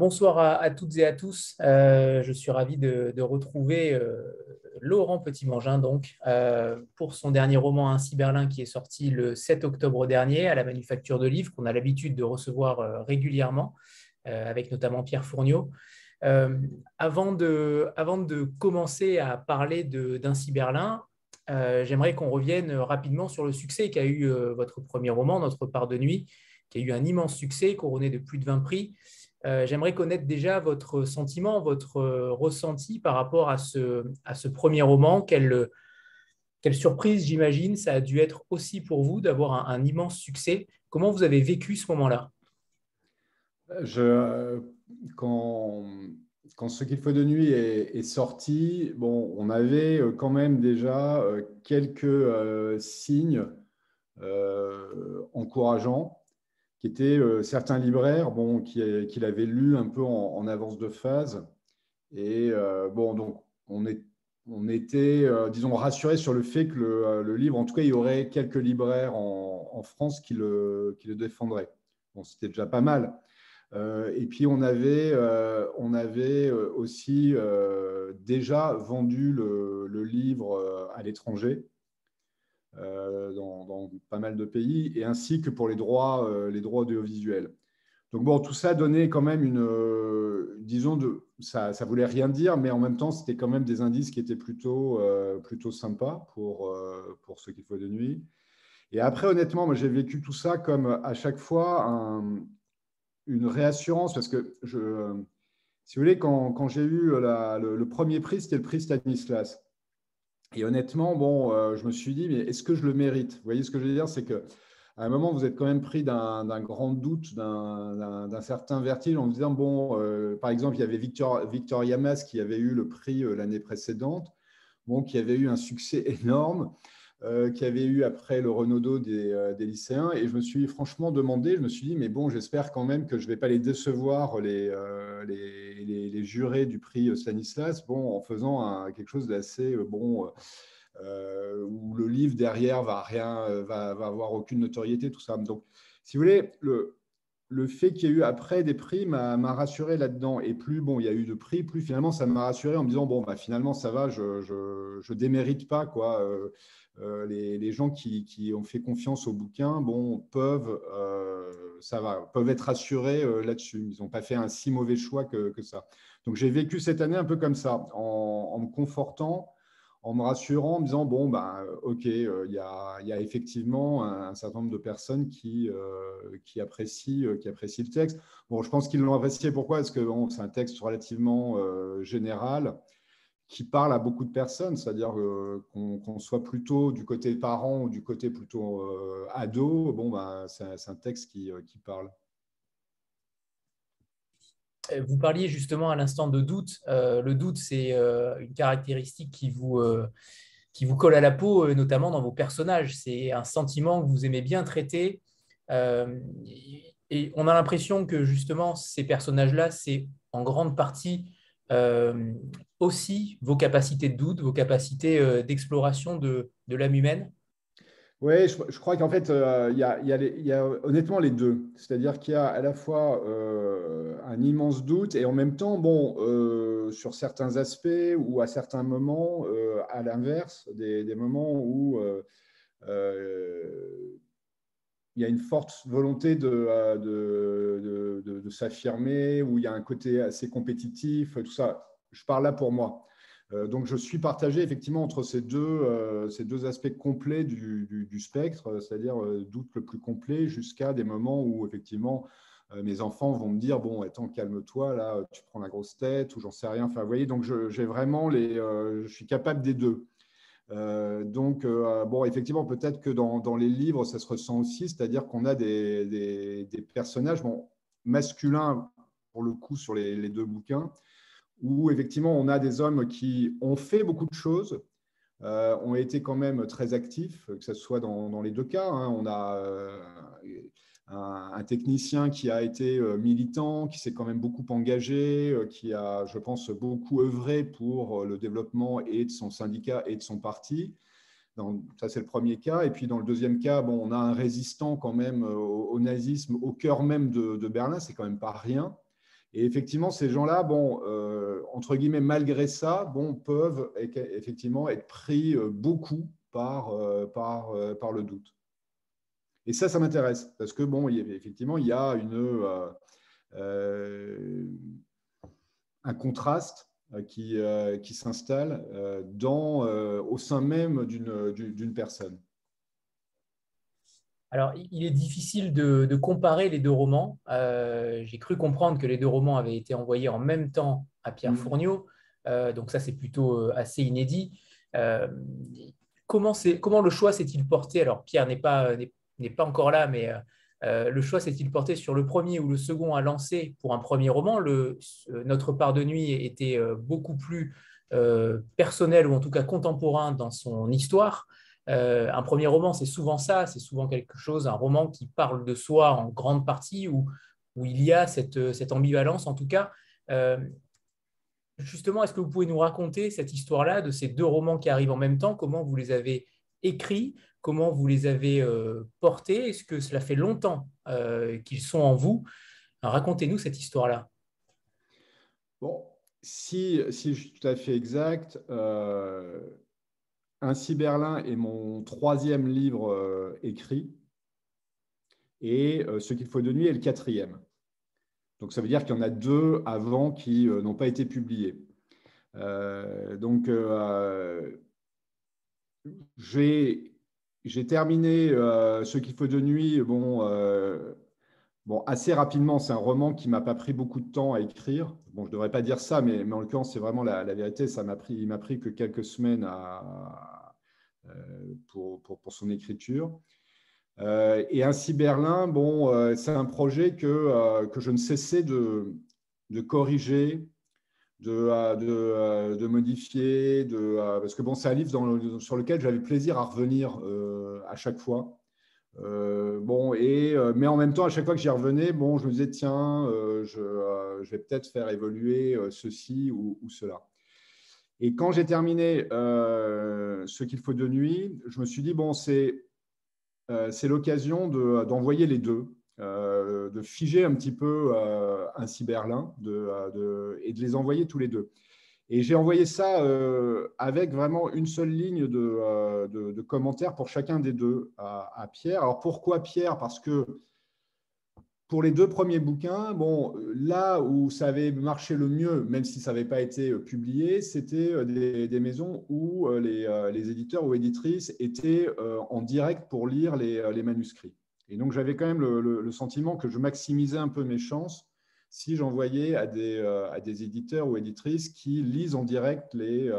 Bonsoir à, toutes et à tous. Euh, je suis ravi de, retrouver euh, Laurent Petit-Mangin euh, pour son dernier roman Ainsi Berlin qui est sorti le 7 octobre dernier à la Manufacture de Livres qu'on a l'habitude de recevoir régulièrement avec notamment Pierre de, avant de commencer à parler d'Ainsi Berlin, j'aimerais qu'on revienne rapidement sur le succès qu'a eu votre premier roman, Notre part de nuit, qui a eu un immense succès couronné de plus de 20 prix. Euh, j'aimerais connaître déjà votre sentiment, votre euh, ressenti par rapport à ce, premier roman. Quelle, quelle surprise, j'imagine, ça a dû être aussi pour vous d'avoir un, immense succès. Comment vous avez vécu ce moment-là? Quand, Ce qu'il faut de nuit est, sorti, bon, on avait euh, quand même déjà quelques signes encourageants qui étaient euh, certains libraires bon, qui, qui l'avaient lu un peu en, avance de phase. Et euh, bon, donc on, est, on était, euh, disons, rassurés sur le fait que le, livre, en tout cas, il y aurait quelques libraires en, en France qui le, qui le défendraient. Bon, c'était déjà pas mal. et puis on avait, on avait aussi déjà vendu le, le livre à l'étranger. Euh, dans, pas mal de pays, et ainsi que pour les droits, euh, les droits audiovisuels. Donc bon, tout ça donnait quand même une, euh, disons, de, ça, ça voulait rien dire, mais en même temps, c'était quand même des indices qui étaient plutôt, plutôt sympas pour, pour ce qu'il faut de nuit. Et après, honnêtement, moi, j'ai vécu tout ça comme à chaque fois une réassurance, parce que je, si vous voulez, quand, quand j'ai eu le, le, premier prix, c'était le prix Stanislas. Et honnêtement, bon, euh, je me suis dit, mais est-ce que je le mérite? Vous voyez ce que je veux dire? C'est qu'à un moment, vous êtes quand même pris d'un grand doute, d'un certain vertige en vous disant, bon, euh, par exemple, il y avait Victor, Victor Yamas qui avait eu le prix euh, l'année précédente, bon, qui avait eu un succès énorme. Euh, qui avait eu après le Renaudot euh, des, lycéens. Et je me suis franchement demandé, je me suis dit, mais bon, j'espère quand même que je ne vais pas les décevoir, les, euh, les, jurés du prix Stanislas, bon, en faisant quelque chose d'assez bon. où le livre derrière va rien, va, va, avoir aucune notoriété, tout ça. Donc, si vous voulez, le, le fait qu'il y ait eu après des prix m'a rassuré là-dedans. Et plus bon, il y a eu de prix, plus finalement ça m'a rassuré en me disant bon, bah, finalement ça va, je ne démérite pas quoi. Euh, les, gens qui, ont fait confiance au bouquin bon, peuvent, euh, ça va, peuvent être assurés euh, là-dessus. Ils n'ont pas fait un si mauvais choix que, ça. Donc j'ai vécu cette année un peu comme ça, en, me confortant, en me rassurant, en me disant, bon, ben, ok, il y, a, effectivement un, certain nombre de personnes qui, qui, apprécient, qui apprécient le texte. Bon, je pense qu'ils l'ont apprécié. Pourquoi? Parce que c'est un texte relativement général qui parle à beaucoup de personnes, c'est-à-dire euh, qu'on soit plutôt du côté parent ou du côté plutôt euh, ado, bon, ben, c'est un texte qui, euh, qui, parle. Vous parliez justement à l'instant de doute. le doute, c'est une caractéristique qui vous, qui vous colle à la peau, notamment dans vos personnages. C'est un sentiment que vous aimez bien traiter. et on a l'impression que justement, ces personnages-là, c'est en grande partie euh, aussi vos capacités de doute, vos capacités euh, d'exploration de, de l'âme humaine? Oui, je, crois qu'en fait, euh, il y, y, a honnêtement les deux. C'est-à-dire qu'il y a à la fois un immense doute et en même temps, bon, sur certains aspects ou à certains moments, à l'inverse, des, moments où il y a une forte volonté euh, de, de, de, s'affirmer, où il y a un côté assez compétitif, tout ça. Je parle là pour moi. Euh, donc, je suis partagé effectivement entre ces deux, euh, ces deux aspects complets du, du, spectre, c'est-à-dire doute le plus complet jusqu'à des moments où effectivement mes enfants vont me dire bon, attends, calme-toi, là, tu prends la grosse tête ou j'en sais rien. Enfin, vous voyez, donc j'ai vraiment les, je suis capable des deux. Euh, donc, euh, bon, effectivement, peut-être que dans, les livres, ça se ressent aussi, c'est-à-dire qu'on a des, personnages bon, masculins, pour le coup, sur les, deux bouquins, où effectivement, on a des hommes qui ont fait beaucoup de choses, euh, ont été quand même très actifs, que ce soit dans, les deux cas. Hein. On a un, technicien qui a été euh, militant, qui s'est quand même beaucoup engagé, euh, qui a, je pense, beaucoup œuvré pour euh, le développement et de son syndicat et de son parti. ça, c'est le premier cas. Et puis, dans le deuxième cas, bon, on a un résistant quand même au, nazisme au cœur même de, Berlin. C'est quand même pas rien. Et effectivement, ces gens-là, bon, entre guillemets, malgré ça, bon, peuvent effectivement être pris beaucoup par, par le doute. Et ça, ça m'intéresse parce que bon, effectivement, il y a une, un contraste qui, qui s'installe dans, au sein même d'une personne. Alors, il est difficile de, comparer les deux romans. Euh, j'ai cru comprendre que les deux romans avaient été envoyés en même temps à Pierre mmh. Fournier. Euh, donc ça, c'est plutôt euh, assez inédit. comment, comment, le choix s'est-il porté? Alors, Pierre n'est pas, pas, encore là, mais le choix s'est-il porté sur le premier ou le second à lancer pour un premier roman? Le, Notre part de nuit était beaucoup plus personnel, ou en tout cas contemporain dans son histoire. Euh, un premier roman, c'est souvent ça, c'est souvent quelque chose, un roman qui parle de soi en grande partie, où, où il y a cette, cette ambivalence en tout cas. Euh, justement, est-ce que vous pouvez nous raconter cette histoire-là de ces deux romans qui arrivent en même temps? Comment vous les avez écrits? Comment vous les avez euh, portés? Est-ce que cela fait longtemps qu'ils sont en vous? Racontez-nous cette histoire-là. Bon, si, si je suis tout à fait exact, ainsi Berlin est mon troisième livre euh, écrit et euh, Ce qu'il faut de nuit est le quatrième. Donc ça veut dire qu'il y en a deux avant qui euh, n'ont pas été publiés. donc j'ai terminé Ce qu'il faut de nuit bon, bon, assez rapidement. C'est un roman qui ne m'a pas pris beaucoup de temps à écrire. Bon, je devrais pas dire ça, mais, mais en l'occurrence, c'est vraiment la, vérité. Ça m'a pris, il m'a pris que quelques semaines euh, pour, pour, son écriture. Euh, et ainsi Berlin, bon, euh, c'est un projet que, que je ne cessais de, de corriger, de, de, de, modifier, de, parce que bon, c'est un livre dans sur lequel j'avais plaisir à revenir à chaque fois. bon, et, mais en même temps, à chaque fois que j'y revenais, bon, je me disais, tiens, je, vais peut-être faire évoluer ceci ou, cela. Et quand j'ai terminé euh, ce qu'il faut de nuit, je me suis dit, bon, c'est euh, l'occasion d'envoyer les deux, euh, de figer un petit peu un cyberlin de, et de les envoyer tous les deux. Et j'ai envoyé ça avec vraiment une seule ligne de, commentaires pour chacun des deux à, Pierre. Alors pourquoi Pierre? Parce que pour les deux premiers bouquins, bon, là où ça avait marché le mieux, même si ça n'avait pas été euh, publié, c'était euh, des, maisons où euh, les, éditeurs ou éditrices étaient en direct pour lire les, manuscrits. Et donc, j'avais quand même le, sentiment que je maximisais un peu mes chances si j'envoyais à des, des éditeurs ou éditrices qui lisent en direct les,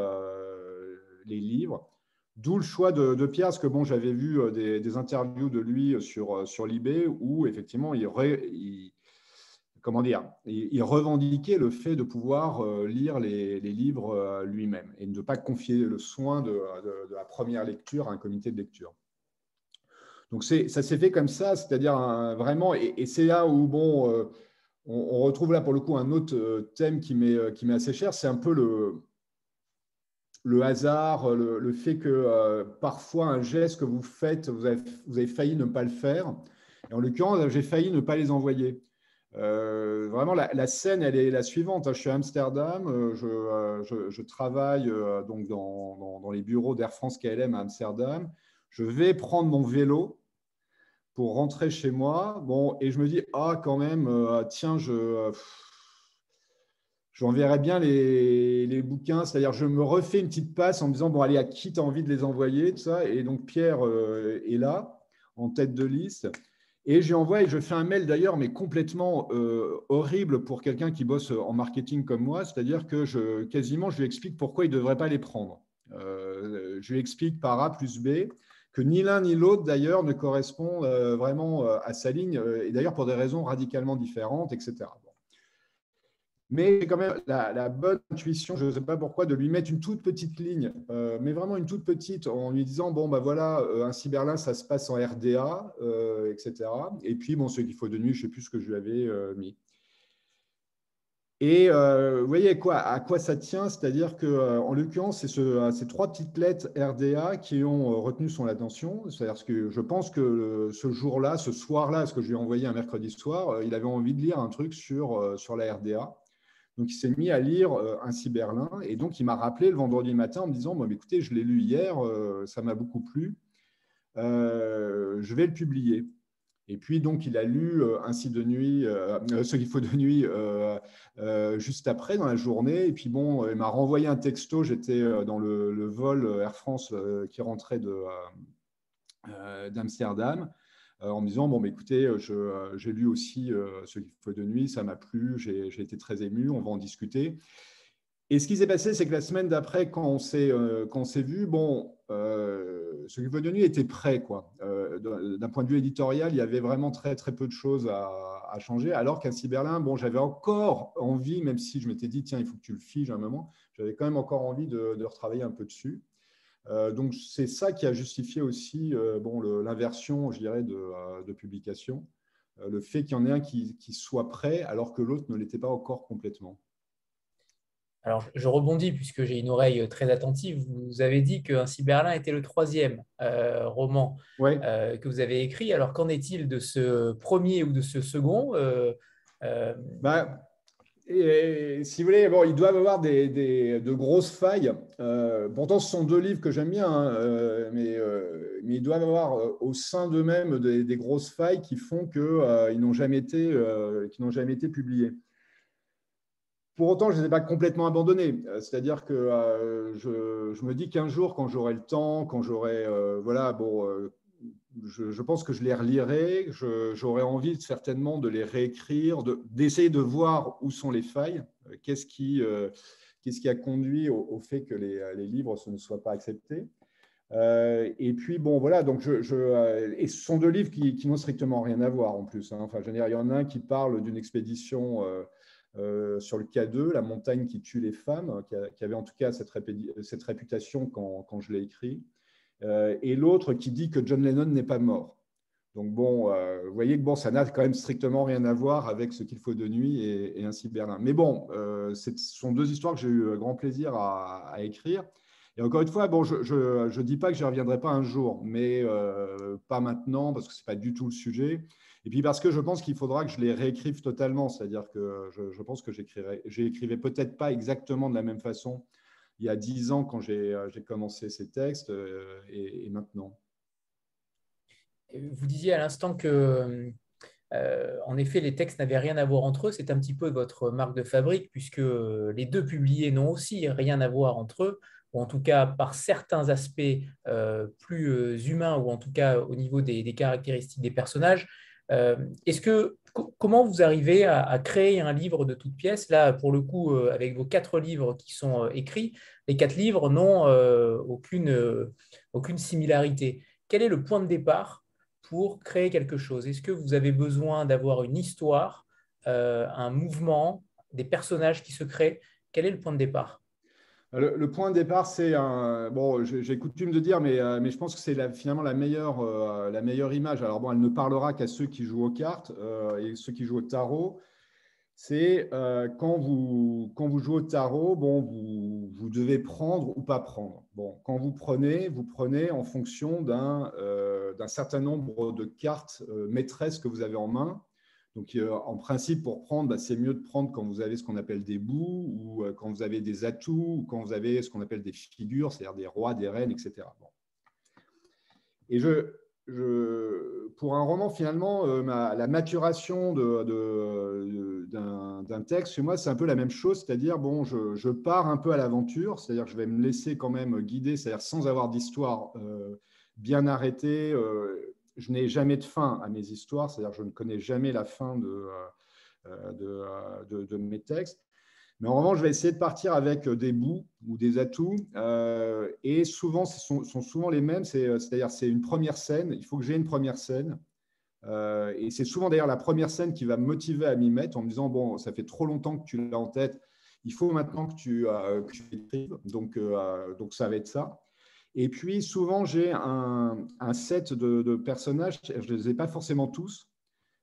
les livres D'où le choix de, Pierre, parce que bon, j'avais vu euh, des, interviews de lui sur, euh, sur l'eBay où effectivement il, comment dire, il, revendiquait le fait de pouvoir euh, lire les, livres lui-même et de ne pas confier le soin de, la première lecture à un comité de lecture. Donc ça s'est fait comme ça, c'est-à-dire vraiment, et, c'est là où bon, on, on, retrouve là pour le coup un autre thème qui m'est assez cher, c'est un peu le, le hasard, le, fait que euh, parfois un geste que vous faites, vous avez, failli ne pas le faire. Et en l'occurrence, j'ai failli ne pas les envoyer. Euh, vraiment, la, scène, elle est la suivante. Je suis à Amsterdam, euh, je, travaille donc dans, les bureaux d'Air France KLM à Amsterdam. Je vais prendre mon vélo pour rentrer chez moi. Bon, et je me dis, ah, quand même, tiens, je j'enverrai bien les, bouquins, c'est-à-dire je me refais une petite passe en me disant, bon, allez, à qui tu as envie de les envoyer, tout ça. Et donc Pierre euh, est là, en tête de liste. Et j'ai envoyé, je fais un mail d'ailleurs, mais complètement euh, horrible pour quelqu'un qui bosse en marketing comme moi, c'est-à-dire que je, quasiment, je lui explique pourquoi il ne devrait pas les prendre. Euh, je lui explique par A plus B que ni l'un ni l'autre d'ailleurs ne correspond vraiment à sa ligne, et d'ailleurs pour des raisons radicalement différentes, etc. Mais quand même la, bonne intuition, je ne sais pas pourquoi, de lui mettre une toute petite ligne, euh, mais vraiment une toute petite, en lui disant bon, bah voilà, euh, un cyberlin, ça se passe en RDA, etc. Euh, et puis, bon, ce qu'il faut de nuit, je ne sais plus ce que je lui avais mis. Et vous voyez quoi, à quoi ça tient? C'est-à-dire qu'en l'occurrence, c'est ce, ces trois petites lettres RDA qui ont retenu son attention. C'est-à-dire que je pense que ce jour-là, ce soir-là, parce que je lui ai envoyé un mercredi soir, il avait envie de lire un truc sur, sur la RDA. Donc, il s'est mis à lire euh, un Berlin et donc il m'a rappelé le vendredi matin en me disant bon, écoutez, je l'ai lu hier, euh, ça m'a beaucoup plu, euh, je vais le publier. Et puis, donc, il a lu Ainsi de nuit, ce qu'il faut de nuit, juste après, dans la journée. Et puis, bon, il m'a renvoyé un texto. J'étais dans le, vol Air France qui rentrait d'Amsterdam. Euh, en me disant bon, mais écoutez, euh, euh, j'ai lu aussi ce qu'il faut de nuit, ça m'a plu, j'ai été très ému, on va en discuter. Et ce qui s'est passé, c'est que la semaine d'après, quand on s'est vu, bon, ce qu'il faut de était prêt, quoi. D'un point de vue éditorial, il y avait vraiment très très peu de choses à, changer. Alors qu'un Cyberlin, bon, j'avais encore envie, même si je m'étais dit tiens, il faut que tu le figes un moment, j'avais quand même encore envie de, retravailler un peu dessus. Euh, donc, c'est ça qui a justifié aussi euh, bon, l'inversion, je dirais, de, euh, publication. le fait qu'il y en ait un qui, soit prêt alors que l'autre ne l'était pas encore complètement. Alors, je rebondis puisque j'ai une oreille très attentive. Vous avez dit qu'un Berlin était le troisième roman que vous avez écrit. Alors, qu'en est-il de ce premier ou de ce second bah, et, si vous voulez, bon, ils doivent avoir des, de grosses failles. Euh, pourtant, ce sont deux livres que j'aime bien, hein, euh, mais, euh, mais, ils doivent avoir au sein d'eux-mêmes des, grosses failles qui font qu'ils n'ont jamais, été, jamais été publiés. Pour autant, je ne les ai pas complètement abandonnés. C'est-à-dire que je, je, me dis qu'un jour, quand j'aurai le temps, quand j'aurai voilà, bon, je, pense que je les relirai. J'aurais envie certainement de les réécrire, d'essayer de, voir où sont les failles, euh, qu'est-ce qui, euh, qu'est-ce qui a conduit au, fait que les, livres ne soient pas acceptés. Euh, et puis, bon, voilà, donc je, et ce sont deux livres qui, n'ont strictement rien à voir en plus. Hein. Enfin, je veux il y en a un qui parle d'une expédition sur le K2, la montagne qui tue les femmes, qui, avait en tout cas cette, réputation quand, je l'ai écrit. Euh, et l'autre qui dit que John Lennon n'est pas mort. Donc bon, euh, vous voyez que bon, ça n'a quand même strictement rien à voir avec ce qu'il faut de nuit et, ainsi Berlin. Mais bon, euh, ce sont deux histoires que j'ai eu grand plaisir à, écrire. Et encore une fois, bon, je ne dis pas que je n'y reviendrai pas un jour, mais pas maintenant parce que ce n'est pas du tout le sujet. Et puis parce que je pense qu'il faudra que je les réécrive totalement, c'est-à-dire que je, je, pense que j'écrivais peut-être pas exactement de la même façon il y a dix ans quand j'ai euh, commencé ces textes euh, et, maintenant. Vous disiez à l'instant que, euh, en effet, les textes n'avaient rien à voir entre eux. C'est un petit peu votre marque de fabrique, puisque les deux publiés n'ont aussi rien à voir entre eux, ou en tout cas par certains aspects plus humains, ou en tout cas au niveau des caractéristiques des personnages. Est-ce que comment vous arrivez à, créer un livre de toute pièce Là, pour le coup, euh, avec vos quatre livres qui sont euh, écrits, les quatre livres n'ont euh, aucune, aucune similarité. Quel est le point de départ pour créer quelque chose? Est-ce que vous avez besoin d'avoir une histoire, un mouvement, des personnages qui se créent? Quel est le point de départ? Le, point de départ, c'est un. Bon, j'ai coutume de dire, mais, euh, mais je pense que c'est finalement la meilleure, euh, la meilleure image. Alors, bon, elle ne parlera qu'à ceux qui jouent aux cartes euh, et ceux qui jouent au tarot. C'est quand, vous, quand vous jouez au tarot, bon, vous, vous, devez prendre ou pas prendre. Bon, quand vous prenez, vous prenez en fonction d'un certain nombre de cartes maîtresses que vous avez en main donc, euh, en principe, pour prendre, bah, c'est mieux de prendre quand vous avez ce qu'on appelle des bouts ou euh, quand vous avez des atouts ou quand vous avez ce qu'on appelle des figures, c'est-à-dire des rois, des reines, etc. Et je, pour un roman, finalement, euh, la maturation d'un texte, chez moi, c'est un peu la même chose, c'est-à-dire, bon, je, je, pars un peu à l'aventure, c'est-à-dire que je vais me laisser quand même guider, c'est-à-dire sans avoir d'histoire bien arrêtée je n'ai jamais de fin à mes histoires, c'est-à-dire je ne connais jamais la fin de, euh, euh, de, mes textes. Mais en revanche, je vais essayer de partir avec des bouts ou des atouts. Euh, et souvent, ce sont, souvent les mêmes. C'est-à-dire, c'est une première scène. Il faut que j'ai une première scène. et c'est souvent d'ailleurs la première scène qui va me motiver à m'y mettre en me disant Bon, ça fait trop longtemps que tu l'as en tête. Il faut maintenant que tu, que tu écrives. Donc, donc, ça va être ça. Et puis, souvent, j'ai un, set de, personnages. Je ne les ai pas forcément tous,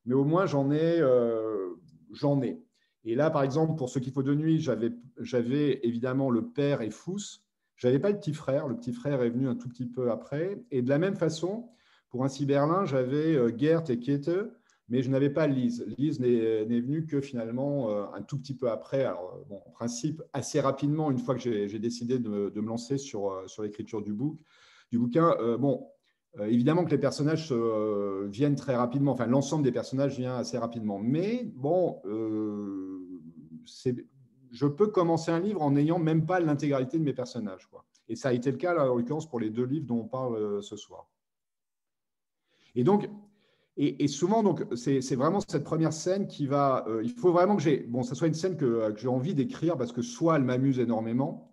mais au moins, j'en ai. Euh, j'en ai. Et là, par exemple, pour ce qu'il faut de nuit, j'avais évidemment le père et Fous. Je n'avais pas le petit frère. Le petit frère est venu un tout petit peu après. Et de la même façon, pour un Berlin, j'avais euh, Gert et Kiete, mais je n'avais pas Lise. Lise n'est venue que finalement euh, un tout petit peu après. Alors, bon, en principe, assez rapidement, une fois que j'ai décidé de, me lancer sur, euh, sur l'écriture du, bouquin. bon, évidemment que les personnages viennent très rapidement, enfin l'ensemble des personnages vient assez rapidement. Mais bon, je peux commencer un livre en n'ayant même pas l'intégralité de mes personnages. Quoi. Et ça a été le cas, là, en l'occurrence, pour les deux livres dont on parle euh, ce soir. Et donc, et, souvent, donc, c'est vraiment cette première scène qui va. Euh, il faut vraiment que j'ai. Bon, ça soit une scène que, euh, j'ai envie d'écrire parce que soit elle m'amuse énormément.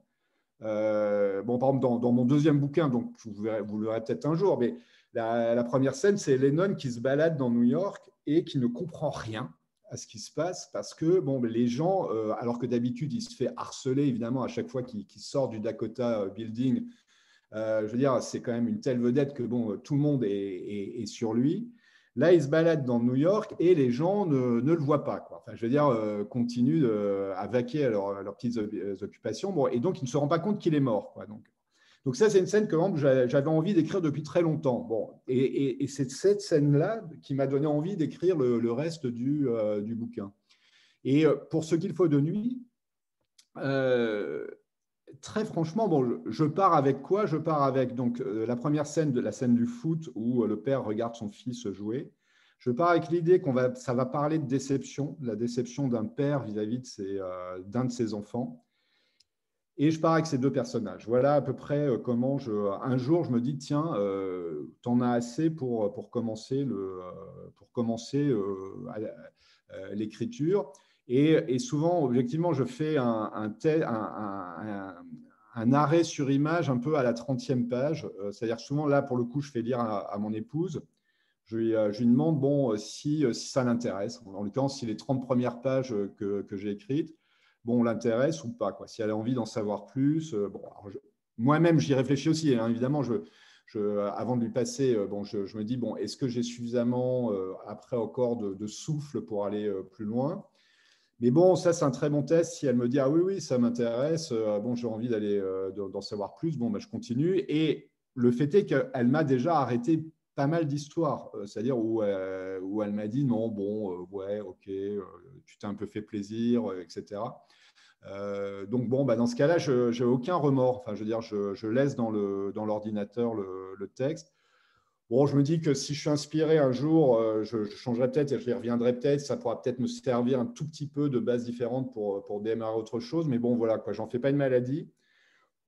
bon, par exemple, dans, mon deuxième bouquin, donc vous, verrez, le verrez peut-être un jour, mais la, première scène, c'est Lennon qui se balade dans New York et qui ne comprend rien à ce qui se passe parce que bon, les gens, euh, alors que d'habitude, il se fait harceler évidemment à chaque fois qu'il sort du Dakota euh, Building. Euh, je veux dire, c'est quand même une telle vedette que bon, tout le monde est, sur lui. Là, il se balade dans New York et les gens ne, le voient pas. Enfin, je veux dire, continuent à vaquer à, leurs petites occupations. Bon, et donc, il ne se rend pas compte qu'il est mort. Donc, donc ça, c'est une scène que j'avais envie d'écrire depuis très longtemps. Bon, et, c'est cette scène-là qui m'a donné envie d'écrire le, reste du, euh, du, bouquin. Et euh, pour ce qu'il faut de nuit, euh, très franchement, bon, je pars avec quoi? Je pars avec donc la première scène de la scène du foot où le père regarde son fils jouer. Je pars avec l'idée qu'on va, ça va parler de déception, la déception d'un père vis-à-vis d'un de ses enfants. Et je pars avec ces deux personnages. Voilà à peu près euh, comment je. Un jour, je me dis tiens, euh, t'en as assez pour, pour commencer le euh, pour commencer l'écriture. Et, souvent, objectivement, je fais un, arrêt sur image un peu à la 30e page. C'est-à-dire souvent, là, pour le coup, je fais lire à, mon épouse. Je lui, lui, demande bon, si, si ça l'intéresse. En l'occurrence, si les 30 premières pages que, j'ai écrites, bon, ou pas. Quoi. Si elle a envie d'en savoir plus, euh, moi-même, j'y réfléchis aussi. Hein, évidemment, avant de lui passer, euh, bon, je, me dis, bon, est-ce que j'ai suffisamment, euh, après encore, de, souffle pour aller plus loin? Mais bon, ça, c'est un très bon test. Si elle me dit, ah oui, oui, ça m'intéresse, bon, j'ai envie d'aller d'en savoir plus, bon, ben, je continue. Et le fait est qu'elle m'a déjà arrêté pas mal d'histoires, c'est-à-dire où, où elle m'a dit, non, bon, ouais, ok, tu t'es un peu fait plaisir, etc. Euh, donc bon, bah dans ce cas-là, je n'ai aucun remords. Enfin, je veux dire, je, laisse dans l'ordinateur dans le, le, texte. Bon, je me dis que si je suis inspiré un jour, euh, je, changerai peut-être et je y reviendrai peut-être. Ça pourra peut-être me servir un tout petit peu de base différente pour, pour démarrer autre chose. Mais bon, voilà, quoi, j'en fais pas une maladie.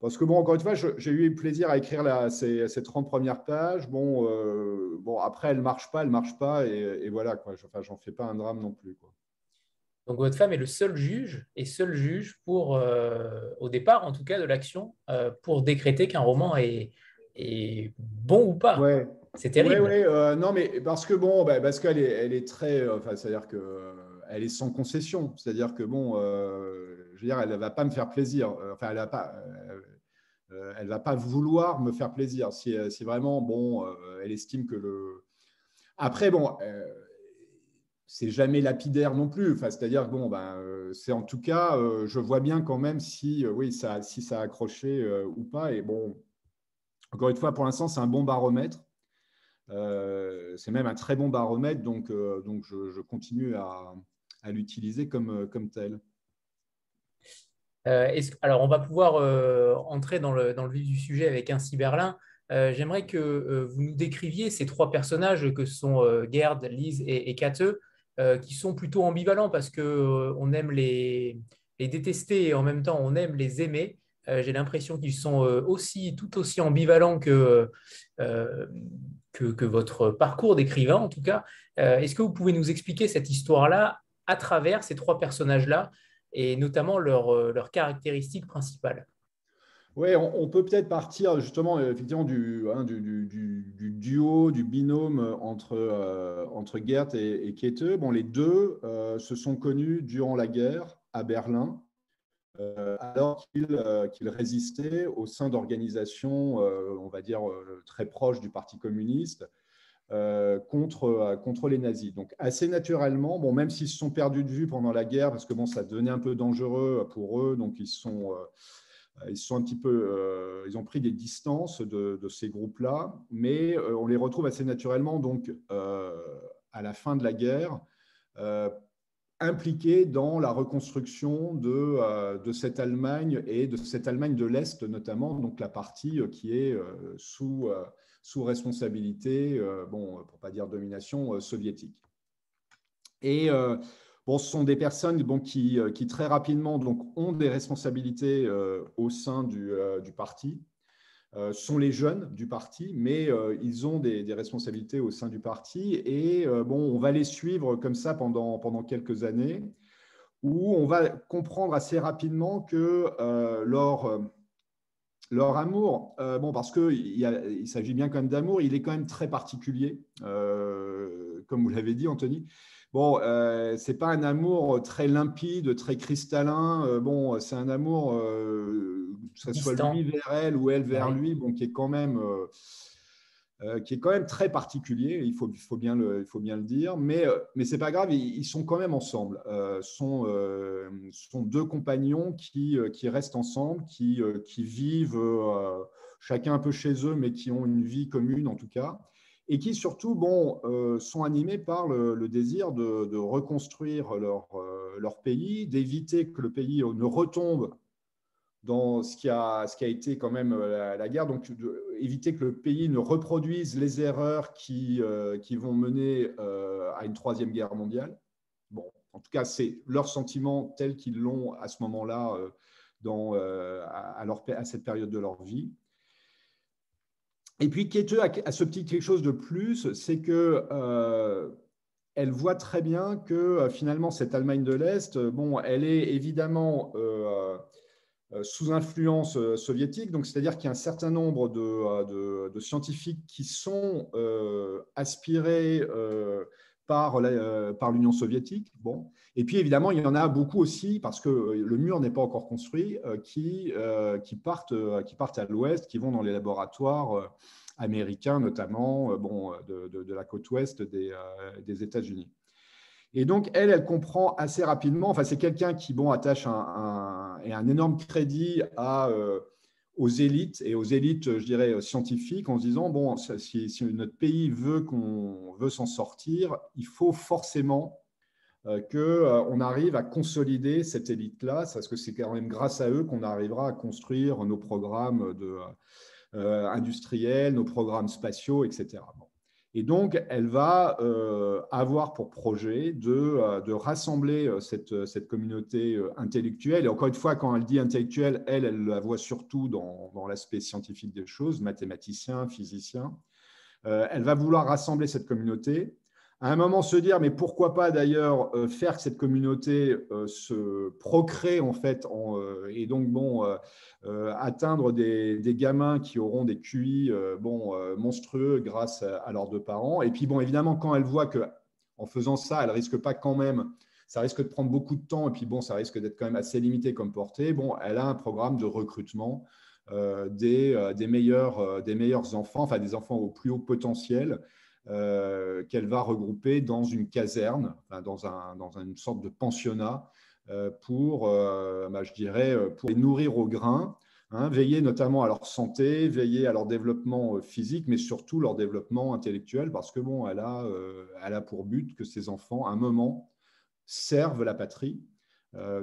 Parce que, bon, encore une fois, j'ai eu plaisir à écrire la, ces, ces, 30 premières pages. Bon, euh, bon après, elles ne marchent pas, elles ne marchent pas. Et, et voilà, quoi. Enfin, j'en fais pas un drame non plus. Quoi. Donc votre femme est le seul juge et seul juge pour, euh, au départ en tout cas de l'action, euh, pour décréter qu'un roman est, est, bon ou pas. Ouais. C'est terrible. Oui, euh, non, mais parce que bon, bah, parce qu'elle est, elle est très, enfin, c'est-à-dire que elle est sans concession. C'est-à-dire que bon, je veux dire, elle ne va pas me faire plaisir. Enfin, elle pas. elle va pas vouloir me faire plaisir. Si, si vraiment, bon, elle estime que le. Après, bon, c'est jamais lapidaire non plus. Enfin, c'est-à-dire bon, ben, euh, c'est en tout cas, euh, je vois bien quand même si, euh, oui, ça, si ça a accroché ou pas. Et bon, encore une fois, pour l'instant, c'est un bon baromètre. C'est même un très bon baromètre, donc, donc je, continue à, l'utiliser comme, comme tel. alors, on va pouvoir entrer dans le, vif du sujet avec un cyberlin. J'aimerais que vous nous décriviez ces trois personnages que sont Gerd, Lise et, et euh, qui sont plutôt ambivalents parce qu'on euh, aime les, détester et en même temps on aime les aimer. Euh, j'ai l'impression qu'ils sont aussi tout aussi ambivalents que, que, votre parcours d'écrivain en tout cas. Est-ce que vous pouvez nous expliquer cette histoire-là à travers ces trois personnages-là et notamment leurs caractéristiques principales oui, on, peut peut-être partir justement effectivement hein, du, du, duo, du binôme entre, euh, entre et, et Bon, les deux euh, se sont connus durant la guerre à Berlin, euh, alors qu'ils résistaient au sein d'organisations, on va dire, très proches du Parti communiste. contre, les nazis. Donc assez naturellement, bon, même s'ils se sont perdus de vue pendant la guerre, parce que bon, ça devenait un peu dangereux pour eux, donc ils sont un petit peu, ils ont pris des distances de, de ces groupes-là, mais on les retrouve assez naturellement donc à la fin de la guerre impliqués dans la reconstruction de, euh, de, cette Allemagne et de cette Allemagne de l'Est notamment, donc la partie euh, qui est euh, sous, sous responsabilité, bon, pour pas dire domination soviétique. Et bon, ce sont des personnes qui, très rapidement donc, ont des responsabilités au sein du parti. Euh, sont les jeunes du parti, mais euh, ils ont des, responsabilités au sein du parti. Et euh, bon, on va les suivre comme ça pendant, pendant quelques années, où on va comprendre assez rapidement que leur, leur amour, bon, parce qu'il il s'agit bien quand même d'amour, il est quand même très particulier, comme vous l'avez dit, Anthony. Bon, euh, c'est pas un amour très limpide, très cristallin. bon, c'est un amour que ce soit lui vers elle ou elle vers lui, bon, qui est quand même euh, euh, qui est quand même très particulier, il faut, faut, bien, le, il faut bien le dire, mais, euh, mais ce n'est pas grave, ils, sont quand même ensemble. Euh, sont, sont deux compagnons qui, qui restent ensemble, qui, qui vivent chacun un peu chez eux, mais qui ont une vie commune en tout cas, et qui surtout bon, sont animés par le, désir de, reconstruire leur, leur pays, d'éviter que le pays ne retombe dans ce qui, a, été quand même euh, la, guerre, donc éviter que le pays ne reproduise les erreurs qui, euh, vont mener euh, à une troisième guerre mondiale. Bon, en tout cas, c'est leur sentiment tel qu'ils l'ont à ce moment-là, à, cette période de leur vie. Et puis, Kete a, ce petit quelque chose de plus, c'est que elle voit très bien que finalement cette Allemagne de l'Est, bon, elle est évidemment euh, sous influence euh, soviétique. Donc, c'est-à-dire qu'il y a un certain nombre euh, de, scientifiques qui sont aspirés par, par l'Union soviétique. Bon. Et puis, évidemment, il y en a beaucoup aussi, parce que le mur n'est pas encore construit, qui, qui, partent, qui partent à l'ouest, qui vont dans les laboratoires américains, notamment bon, de, de, la côte ouest des, États-Unis. Et donc, elle, elle comprend assez rapidement, enfin, c'est quelqu'un qui bon, attache un, un, énorme crédit à, euh, aux élites et aux élites, je dirais, scientifiques, en se disant, bon, si, notre pays veut qu'on veut s'en sortir, il faut forcément euh, qu'on euh, arrive à consolider cette élite-là, parce que c'est quand même grâce à eux qu'on arrivera à construire nos programmes de, industriels, nos programmes spatiaux, etc. Et donc, elle va euh, avoir pour projet de, euh, de rassembler euh, cette, cette, communauté intellectuelle. Et encore une fois, quand elle dit intellectuelle, elle, elle la voit surtout dans, dans l'aspect scientifique des choses, mathématicien, physicien. elle va vouloir rassembler cette communauté. À un moment, se dire, mais pourquoi pas d'ailleurs faire que cette communauté se procrée en fait, en, et donc bon, euh, atteindre des, gamins qui auront des QI euh, bon, euh, monstrueux grâce à, leurs deux parents. Et puis, bon, évidemment, quand elle voit que en faisant ça, elle risque pas quand même, ça risque de prendre beaucoup de temps, et puis bon, ça risque d'être quand même assez limité comme portée. Bon, elle a un programme de recrutement des, des, meilleurs, des meilleurs enfants, enfin des enfants au plus haut potentiel, qu'elle va regrouper dans une caserne, dans, un, dans, une sorte de pensionnat euh, pour, euh, bah, je dirais, euh, pour les nourrir au grain, hein, veiller notamment à leur santé, veiller à leur développement physique, mais surtout leur développement intellectuel, parce que bon, elle a, elle a pour but que ces enfants, à un moment, servent la patrie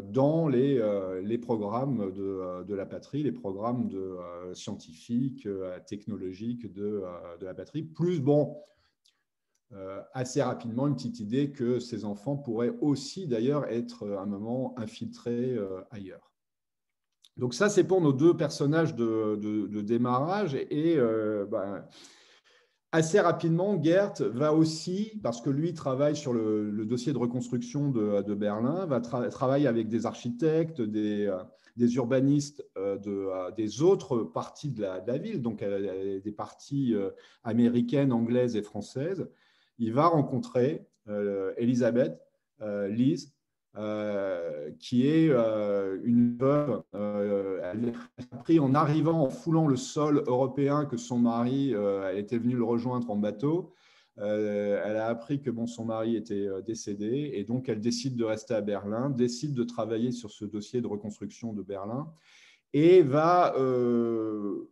dans les, les programmes de, de, la patrie, les programmes de, scientifiques, technologiques de, de, la patrie. Plus, bon, euh, assez rapidement une petite idée que ces enfants pourraient aussi d'ailleurs être euh, à un moment infiltrés euh, ailleurs. Donc ça, c'est pour nos deux personnages de, démarrage. Et, ben, assez rapidement, Gert va aussi, parce que lui travaille sur le, dossier de reconstruction de, Berlin, va travailler avec des architectes, des, urbanistes des autres parties de de la, ville, donc des parties américaines, anglaises et françaises il va rencontrer euh, Elisabeth, euh, Lise, euh, qui est une veuve. elle a appris en arrivant, en foulant le sol européen que son mari était venu le rejoindre en bateau. elle a appris que bon, son mari était décédé et donc elle décide de rester à Berlin, décide de travailler sur ce dossier de reconstruction de Berlin et va,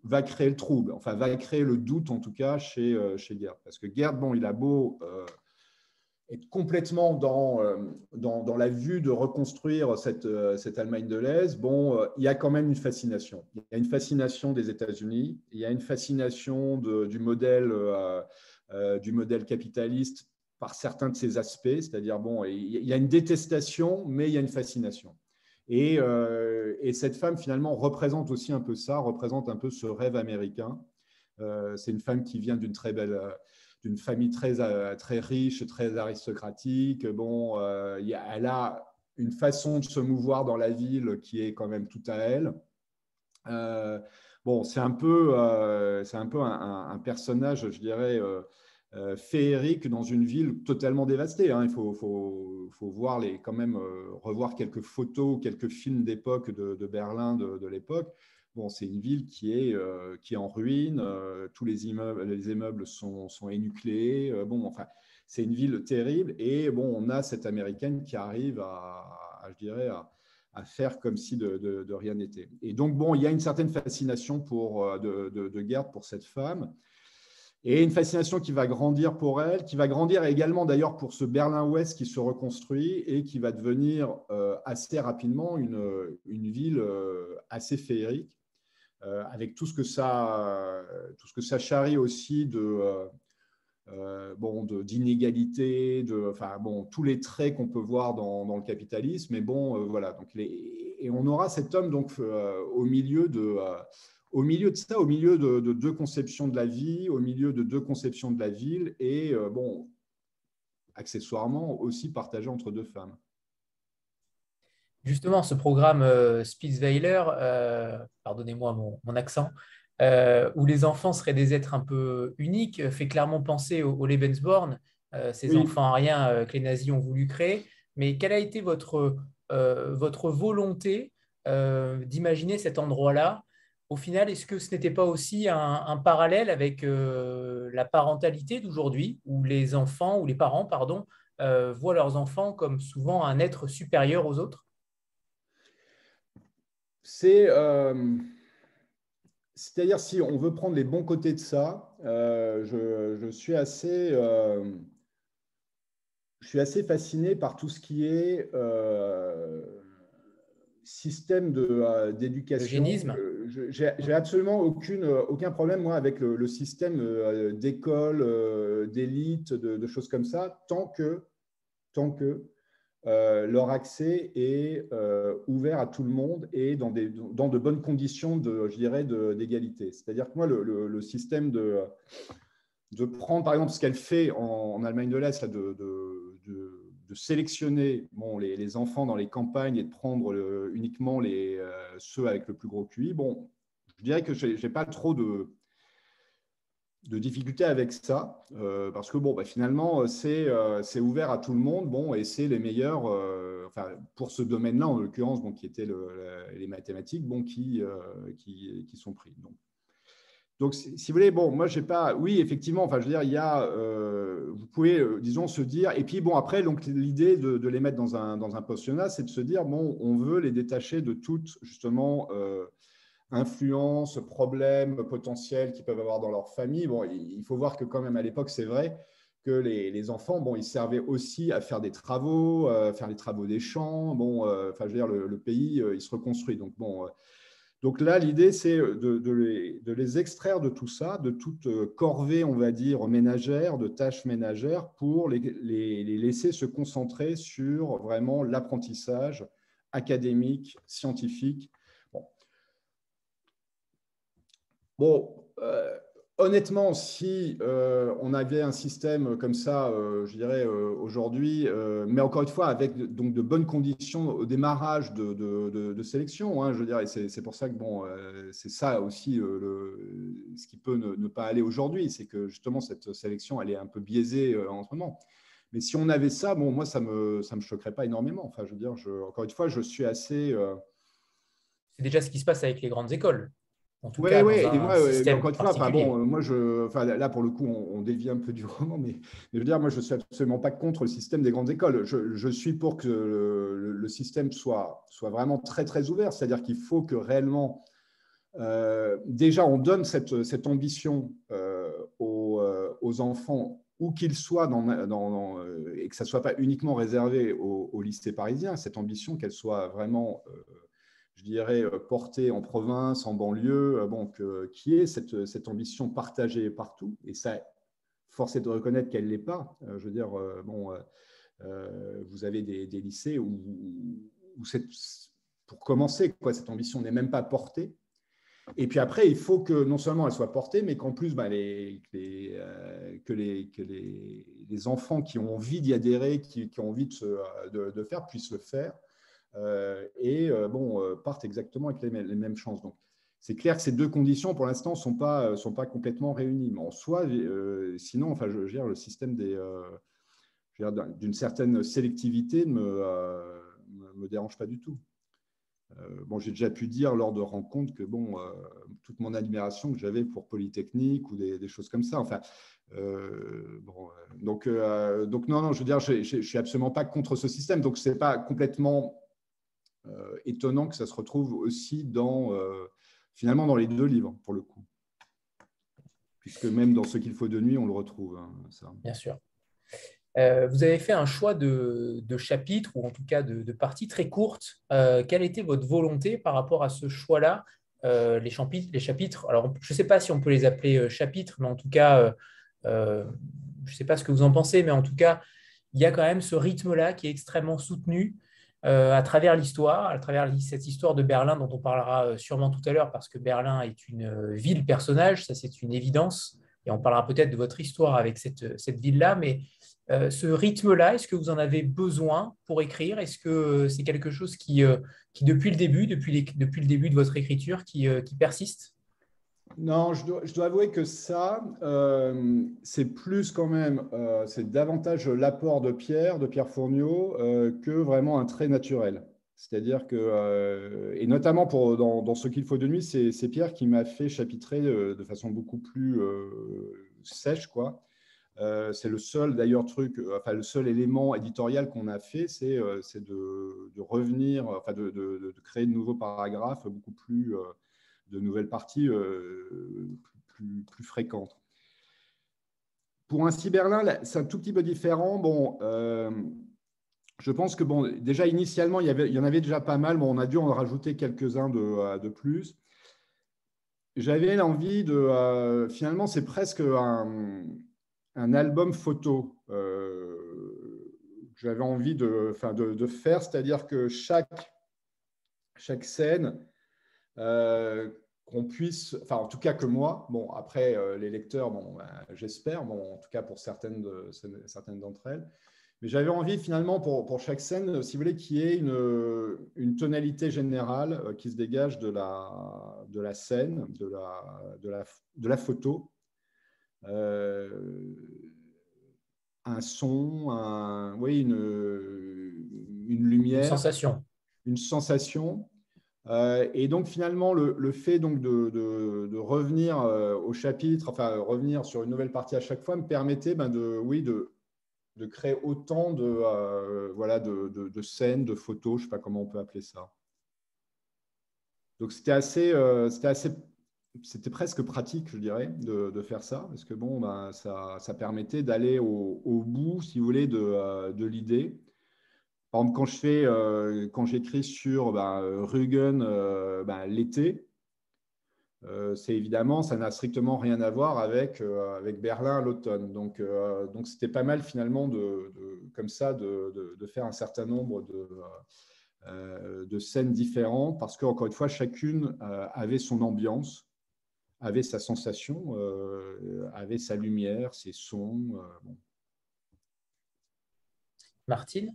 va créer le trouble, enfin va créer le doute en tout cas chez, chez Gerd. Parce que Gerd, bon, il a beau être complètement dans, euh, la vue de reconstruire cette, euh, Allemagne de l'Est, bon, euh, il y a quand même une fascination. Il y a une fascination des États-Unis, il y a une fascination du modèle capitaliste par certains de ses aspects, c'est-à-dire, bon, il y a une détestation, mais il y a une fascination. Et, et, cette femme, finalement, représente aussi un peu ça, représente un peu ce rêve américain. C'est une femme qui vient d'une très belle d'une famille très, euh, très riche, très aristocratique. Bon, euh, elle a une façon de se mouvoir dans la ville qui est quand même tout à elle. Euh, bon, c'est un peu, c'est un, peu un, personnage, je dirais, féerique dans une ville totalement dévastée. Hein. Il faut, faut, voir les, quand même revoir quelques photos, quelques films d'époque de, Berlin de, l'époque. Bon, c'est une ville qui est, euh, qui est en ruine, euh, tous les immeubles, les immeubles sont, sont énucléés. Euh, bon, enfin, c'est une ville terrible. Et bon, on a cette américaine qui arrive à, je dirais, à, faire comme si de, rien n'était. Et donc, bon, il y a une certaine fascination pour, de, de, garde pour cette femme. Et une fascination qui va grandir pour elle, qui va grandir également d'ailleurs pour ce Berlin-Ouest qui se reconstruit et qui va devenir assez rapidement une, ville assez féerique euh, avec tout ce que ça, tout ce que ça charrie aussi de, euh, euh, bon, d'inégalité, de, enfin bon, tous les traits qu'on peut voir dans, le capitalisme. Mais bon, voilà. Donc et on aura cet homme donc au milieu de au milieu de ça, au milieu de, de, deux conceptions de la vie, au milieu de deux conceptions de la ville, et bon, accessoirement aussi partagé entre deux femmes. Justement, ce programme euh, Spitzweiler, euh, pardonnez-moi mon, accent, euh, où les enfants seraient des êtres un peu uniques, fait clairement penser au, Lebensborn, ces enfants ariens que les nazis ont voulu créer. Mais quelle a été votre, votre volonté d'imaginer cet endroit-là Au final, est-ce que ce n'était pas aussi un, parallèle avec la parentalité d'aujourd'hui, où les enfants, ou les parents, pardon, voient leurs enfants comme souvent un être supérieur aux autres? C'est, euh, c'est-à-dire si on veut prendre les bons côtés de ça, euh, euh, je suis assez fasciné par tout ce qui est système de, d'éducation. J'ai, absolument aucune, aucun problème moi avec le, système d'école, d'élite, de, de, choses comme ça, tant que, tant que euh, leur accès est euh, ouvert à tout le monde et dans, des, dans de bonnes conditions, de, je dirais, d'égalité. C'est-à-dire que moi, le, système de, de prendre, par exemple, ce qu'elle fait en, Allemagne de l'Est, de, de, sélectionner bon, les, enfants dans les campagnes et de prendre uniquement les, euh, ceux avec le plus gros QI, bon, je dirais que je n'ai pas trop de, de difficultés avec ça, euh, parce que bon, bah, finalement, euh, c'est ouvert à tout le monde, bon, et c'est les meilleurs, pour ce domaine-là, en l'occurrence, bon, qui étaient les mathématiques, bon, qui, qui, sont pris. Donc si, vous voulez, bon, moi, j'ai pas, oui, effectivement, enfin, je veux dire, il y a, vous pouvez, disons, se dire, et puis, bon, après, donc, l'idée de, les mettre dans un, dans un pensionnat, c'est de se dire, bon, on veut les détacher de toute, justement, influence, problèmes potentiels qu'ils peuvent avoir dans leur famille. Bon, il faut voir que quand même à l'époque, c'est vrai que les, enfants, bon, ils servaient aussi à faire des travaux, euh, faire les travaux des champs. Bon, euh, enfin, je veux dire, le, pays, euh, il se reconstruit. Donc, bon, donc là, l'idée, c'est de, les, extraire de tout ça, de toute corvée, on va dire, ménagère, de tâches ménagères, pour les, les laisser se concentrer sur vraiment l'apprentissage académique, scientifique, Bon, euh, honnêtement, si euh, on avait un système comme ça, euh, je dirais aujourd'hui, mais encore une fois, avec donc de bonnes conditions au démarrage de, sélection, hein, je et c'est pour ça que bon, c'est ça aussi ce qui peut ne, pas aller aujourd'hui, c'est que justement cette sélection, elle est un peu biaisée en ce moment. Mais si on avait ça, bon, moi, ça me, ça me choquerait pas énormément. Enfin, je veux dire, je, encore une fois, je suis assez. C'est déjà ce qui se passe avec les grandes écoles Oui, oui, et encore une fois, bon, moi, je, enfin, là, pour le coup, on, dévie un peu du roman, mais, je veux dire, moi, je ne suis absolument pas contre le système des grandes écoles. Je, suis pour que le, système soit, soit vraiment très, très ouvert, c'est-à-dire qu'il faut que réellement, euh, déjà, on donne cette, cette ambition euh, aux, euh, aux, enfants, où qu'ils soient, dans, dans, et que ça ne soit pas uniquement réservé au, au lycée parisien, cette ambition qu'elle soit vraiment je dirais, euh, portée en province, en banlieue, euh, bon, qui est cette, cette, ambition partagée partout. Et ça, force est de reconnaître qu'elle ne l'est pas. Euh, je veux dire, bon, vous avez des, lycées où, où pour commencer, quoi, cette ambition n'est même pas portée. Et puis après, il faut que non seulement elle soit portée, mais qu'en plus, bah, les, que, les, que les, enfants qui ont envie d'y adhérer, qui, qui, ont envie de, de, de, faire, puissent le faire. Euh, et euh, bon, euh, partent exactement avec les, mêmes chances. Donc, c'est clair que ces deux conditions, pour l'instant, ne sont pas, sont pas complètement réunies. Mais en soi, sinon, enfin, je, gère le système d'une certaine sélectivité ne me, me, dérange pas du tout. bon, j'ai déjà pu dire lors de rencontres que bon, toute mon admiration que j'avais pour Polytechnique ou des, choses comme ça. Enfin, bon, donc, donc non, non, je veux dire, je, je, suis absolument pas contre ce système. Donc, c'est pas complètement étonnant que ça se retrouve aussi dans, euh, finalement dans les deux livres, pour le coup. Puisque même dans Ce qu'il faut de nuit, on le retrouve. Hein. Bien sûr. Euh, vous avez fait un choix de, chapitres, ou en tout cas de, parties très courtes. quelle était votre volonté par rapport à ce choix-là les, chapitres, les chapitres, alors je ne sais pas si on peut les appeler chapitres, mais en tout cas, je ne sais pas ce que vous en pensez, mais en tout cas, il y a quand même ce rythme-là qui est extrêmement soutenu. Euh, à travers l'histoire, à travers cette histoire de Berlin dont on parlera euh, sûrement tout à l'heure, parce que Berlin est une euh, ville personnage, ça c'est une évidence, et on parlera peut-être de votre histoire avec cette, ville-là, mais ce rythme-là, est-ce que vous en avez besoin pour écrire? Est-ce que c'est quelque chose qui, depuis le début, depuis, depuis le début de votre écriture, qui persiste? Non, je dois, avouer que ça, euh, c'est plus quand même, euh, c'est davantage l'apport de Pierre, de Pierre Fournier, euh, que vraiment un trait naturel. C'est-à-dire que, et notamment pour, dans, ce qu'il faut de nuit, c'est Pierre qui m'a fait chapitrer de, façon beaucoup plus sèche, quoi. c'est le seul d'ailleurs truc, enfin le seul élément éditorial qu'on a fait, c'est de, revenir, enfin de, créer de nouveaux paragraphes beaucoup plus de nouvelles parties euh, plus, fréquentes. Pour un cyberlin, c'est un tout petit peu différent. Bon, euh, je pense que bon, déjà initialement, il y, avait, il y en avait déjà pas mal. Bon, on a dû en rajouter quelques-uns de, euh, de, plus. J'avais envie de. finalement, c'est presque un, un, album photo que j'avais envie de, enfin, de, de faire, c'est-à-dire que chaque, chaque scène qu'on puisse, enfin en tout cas que moi, bon après euh, les lecteurs, bon ben, j'espère, bon en tout cas pour certaines de, certaines d'entre elles, mais j'avais envie finalement pour, pour, chaque scène, si vous voulez, qu'il y ait une, une tonalité générale euh, qui se dégage de la, de la scène, de la, de la, de la photo. Euh, un son, un, oui, une, une lumière. Une sensation. Une sensation. Euh, et donc finalement, le, fait donc de, revenir euh, au chapitre, enfin revenir sur une nouvelle partie à chaque fois, me permettait ben, de, oui, de, créer autant de, euh, voilà, de, scènes, de photos, je ne sais pas comment on peut appeler ça. Donc c'était assez, c'était assez, c'était presque pratique, je dirais, de, faire ça, parce que bon, ben, ça, ça, permettait d'aller au, au, bout, si vous voulez, de, l'idée par exemple, quand je fais, euh, quand j'écris sur bah, Rügen l'été, c'est évidemment, ça n'a strictement rien à voir avec, avec Berlin l'automne. Donc, donc c'était pas mal finalement de, comme ça de, de, faire un certain nombre de, de scènes différentes parce qu'encore une fois, chacune avait son ambiance, avait sa sensation, avait sa lumière, ses sons. Martine?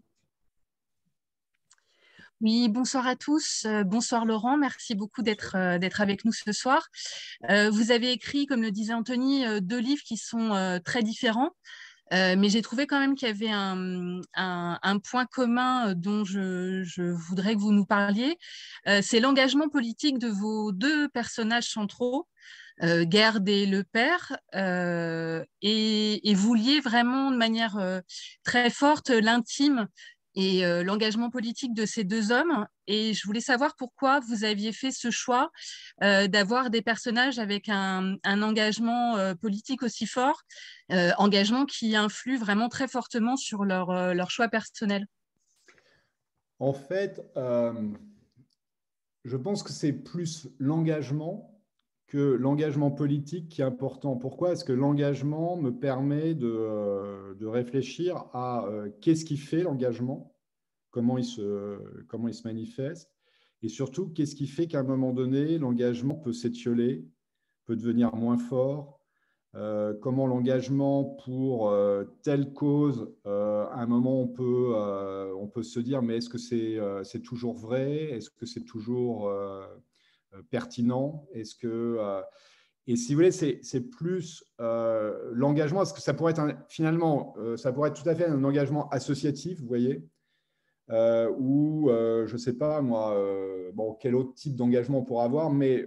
Oui, bonsoir à tous. Euh, bonsoir Laurent, merci beaucoup d'être euh, d'être avec nous ce soir. Euh, vous avez écrit, comme le disait Anthony, deux livres qui sont très différents. mais j'ai trouvé quand même qu'il y avait un, point commun dont je, voudrais que vous nous parliez. c'est l'engagement politique de vos deux personnages centraux, euh, et le père, et, vous liez vraiment de manière très forte l'intime et euh, l'engagement politique de ces deux hommes. Et je voulais savoir pourquoi vous aviez fait ce choix euh, d'avoir des personnages avec un, engagement euh, politique aussi fort, engagement qui influe vraiment très fortement sur leur, leur choix personnel. En fait, je pense que c'est plus l'engagement que l'engagement politique qui est important. Pourquoi Est-ce que l'engagement me permet de, euh, réfléchir à euh, qu'est-ce qui fait l'engagement, comment, il se, comment il se manifeste, et surtout qu'est-ce qui fait qu'à un moment donné, l'engagement peut s'étioler, peut devenir moins fort, euh, comment l'engagement pour telle cause, à un moment on peut, on peut se dire mais est-ce que c'est toujours vrai? Est-ce que c'est toujours pertinent? Est-ce que euh, et si vous voulez, c'est plus euh, l'engagement. Est-ce que ça pourrait être finalement, ça pourrait être tout à fait un engagement associatif, vous voyez, ou je ne sais pas moi, bon, quel autre type d'engagement on pourrait avoir, mais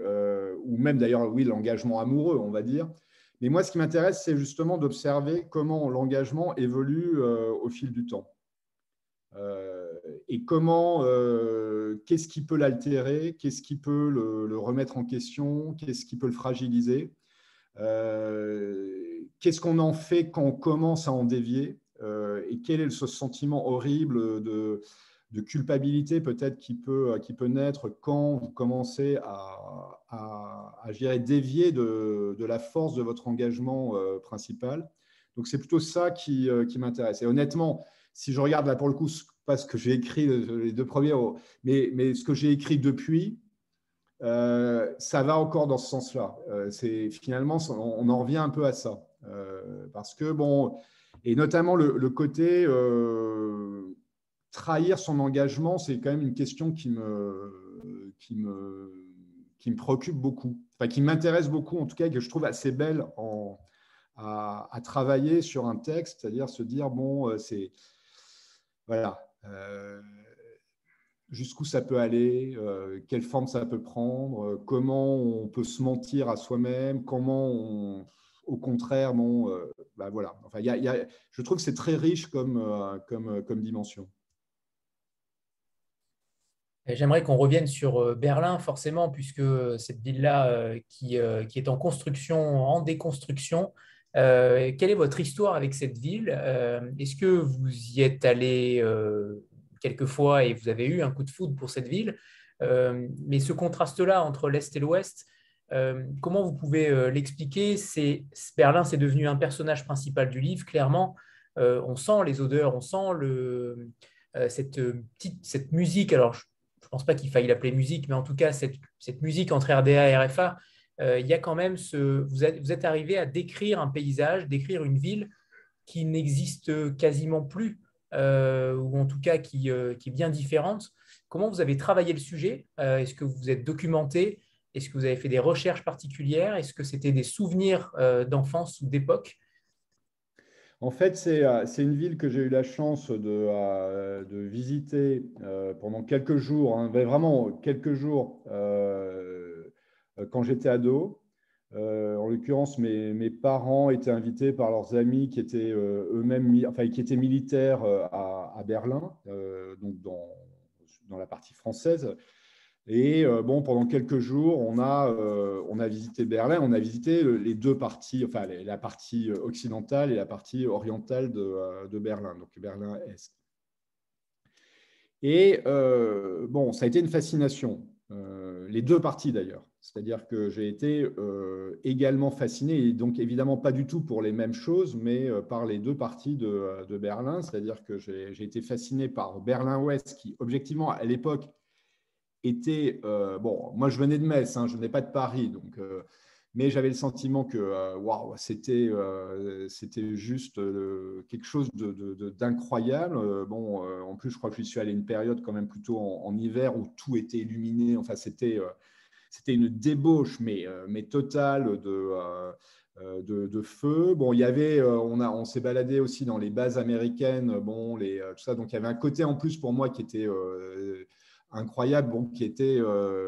ou même d'ailleurs, oui, l'engagement amoureux, on va dire. Mais moi, ce qui m'intéresse, c'est justement d'observer comment l'engagement évolue au fil du temps et comment, euh, qu'est-ce qui peut l'altérer, qu'est-ce qui peut le, remettre en question, qu'est-ce qui peut le fragiliser, euh, qu'est-ce qu'on en fait quand on commence à en dévier, euh, et quel est ce sentiment horrible de, culpabilité peut-être qui peut, qui peut naître quand vous commencez à, à, dévier de, la force de votre engagement principal? Donc c'est plutôt ça qui, qui m'intéresse. Et honnêtement, si je regarde là pour le coup, pas ce que j'ai écrit les deux premiers, mais, mais ce que j'ai écrit depuis, euh, ça va encore dans ce sens-là. Euh, finalement, on, en revient un peu à ça, euh, parce que bon, et notamment le, côté trahir son engagement, c'est quand même une question qui me, qui me, qui me préoccupe beaucoup, enfin qui m'intéresse beaucoup en tout cas, que je trouve assez belle en, à, à travailler sur un texte, c'est-à-dire se dire bon, c'est voilà, euh, jusqu'où ça peut aller, euh, quelle forme ça peut prendre, euh, comment on peut se mentir à soi-même, comment au contraire, bon, bah voilà. Enfin, y a, je trouve que c'est très riche comme, comme, comme dimension. J'aimerais qu'on revienne sur Berlin, forcément, puisque cette ville-là qui, qui, est en construction, en déconstruction, euh, quelle est votre histoire avec cette ville? Euh, Est-ce que vous y êtes allé euh, quelques fois et vous avez eu un coup de foudre pour cette ville? Mais ce contraste-là entre l'Est et l'Ouest, comment vous pouvez l'expliquer? Berlin, c'est devenu un personnage principal du livre, clairement. on sent les odeurs, on sent cette, petite, cette musique. Alors, je ne pense pas qu'il faille l'appeler musique, mais en tout cas, cette, cette musique entre RDA et RFA, il y a quand même ce. Vous êtes, vous êtes, arrivé à décrire un paysage, décrire une ville qui n'existe quasiment plus, euh, ou en tout cas qui, euh, qui, est bien différente. Comment vous avez travaillé le sujet? Est-ce que vous vous êtes documenté? Est-ce que vous avez fait des recherches particulières? Est-ce que c'était des souvenirs d'enfance ou d'époque? En fait, c'est une ville que j'ai eu la chance de, de visiter pendant quelques jours, hein, vraiment quelques jours, euh, quand j'étais ado. Euh, en l'occurrence, mes, mes, parents étaient invités par leurs amis qui étaient euh, eux-mêmes, enfin qui étaient militaires à, Berlin, donc dans, dans, la partie française. Et bon, pendant quelques jours, on a, on a visité Berlin, on a visité les deux parties, enfin la partie occidentale et la partie orientale de, de Berlin, donc Berlin-Est. Et bon, ça a été une fascination, les deux parties d'ailleurs. C'est-à-dire que j'ai été euh, également fasciné, et donc évidemment pas du tout pour les mêmes choses, mais euh, par les deux parties de, euh, Berlin. C'est-à-dire que j'ai été fasciné par Berlin-Ouest, qui objectivement à l'époque était... bon, moi je venais de Metz, hein, je n'ai pas de Paris, donc, mais j'avais le sentiment que waouh, c'était c'était juste quelque chose d'incroyable. De, bon, en plus, je crois que je suis allé une période quand même plutôt en, hiver où tout était illuminé. Enfin, c'était c'était une débauche, mais, mais totale de, de, feu. Bon, il y avait, on, on s'est baladé aussi dans les bases américaines, bon, les, tout ça. Donc, il y avait un côté en plus pour moi qui était incroyable, bon, qui était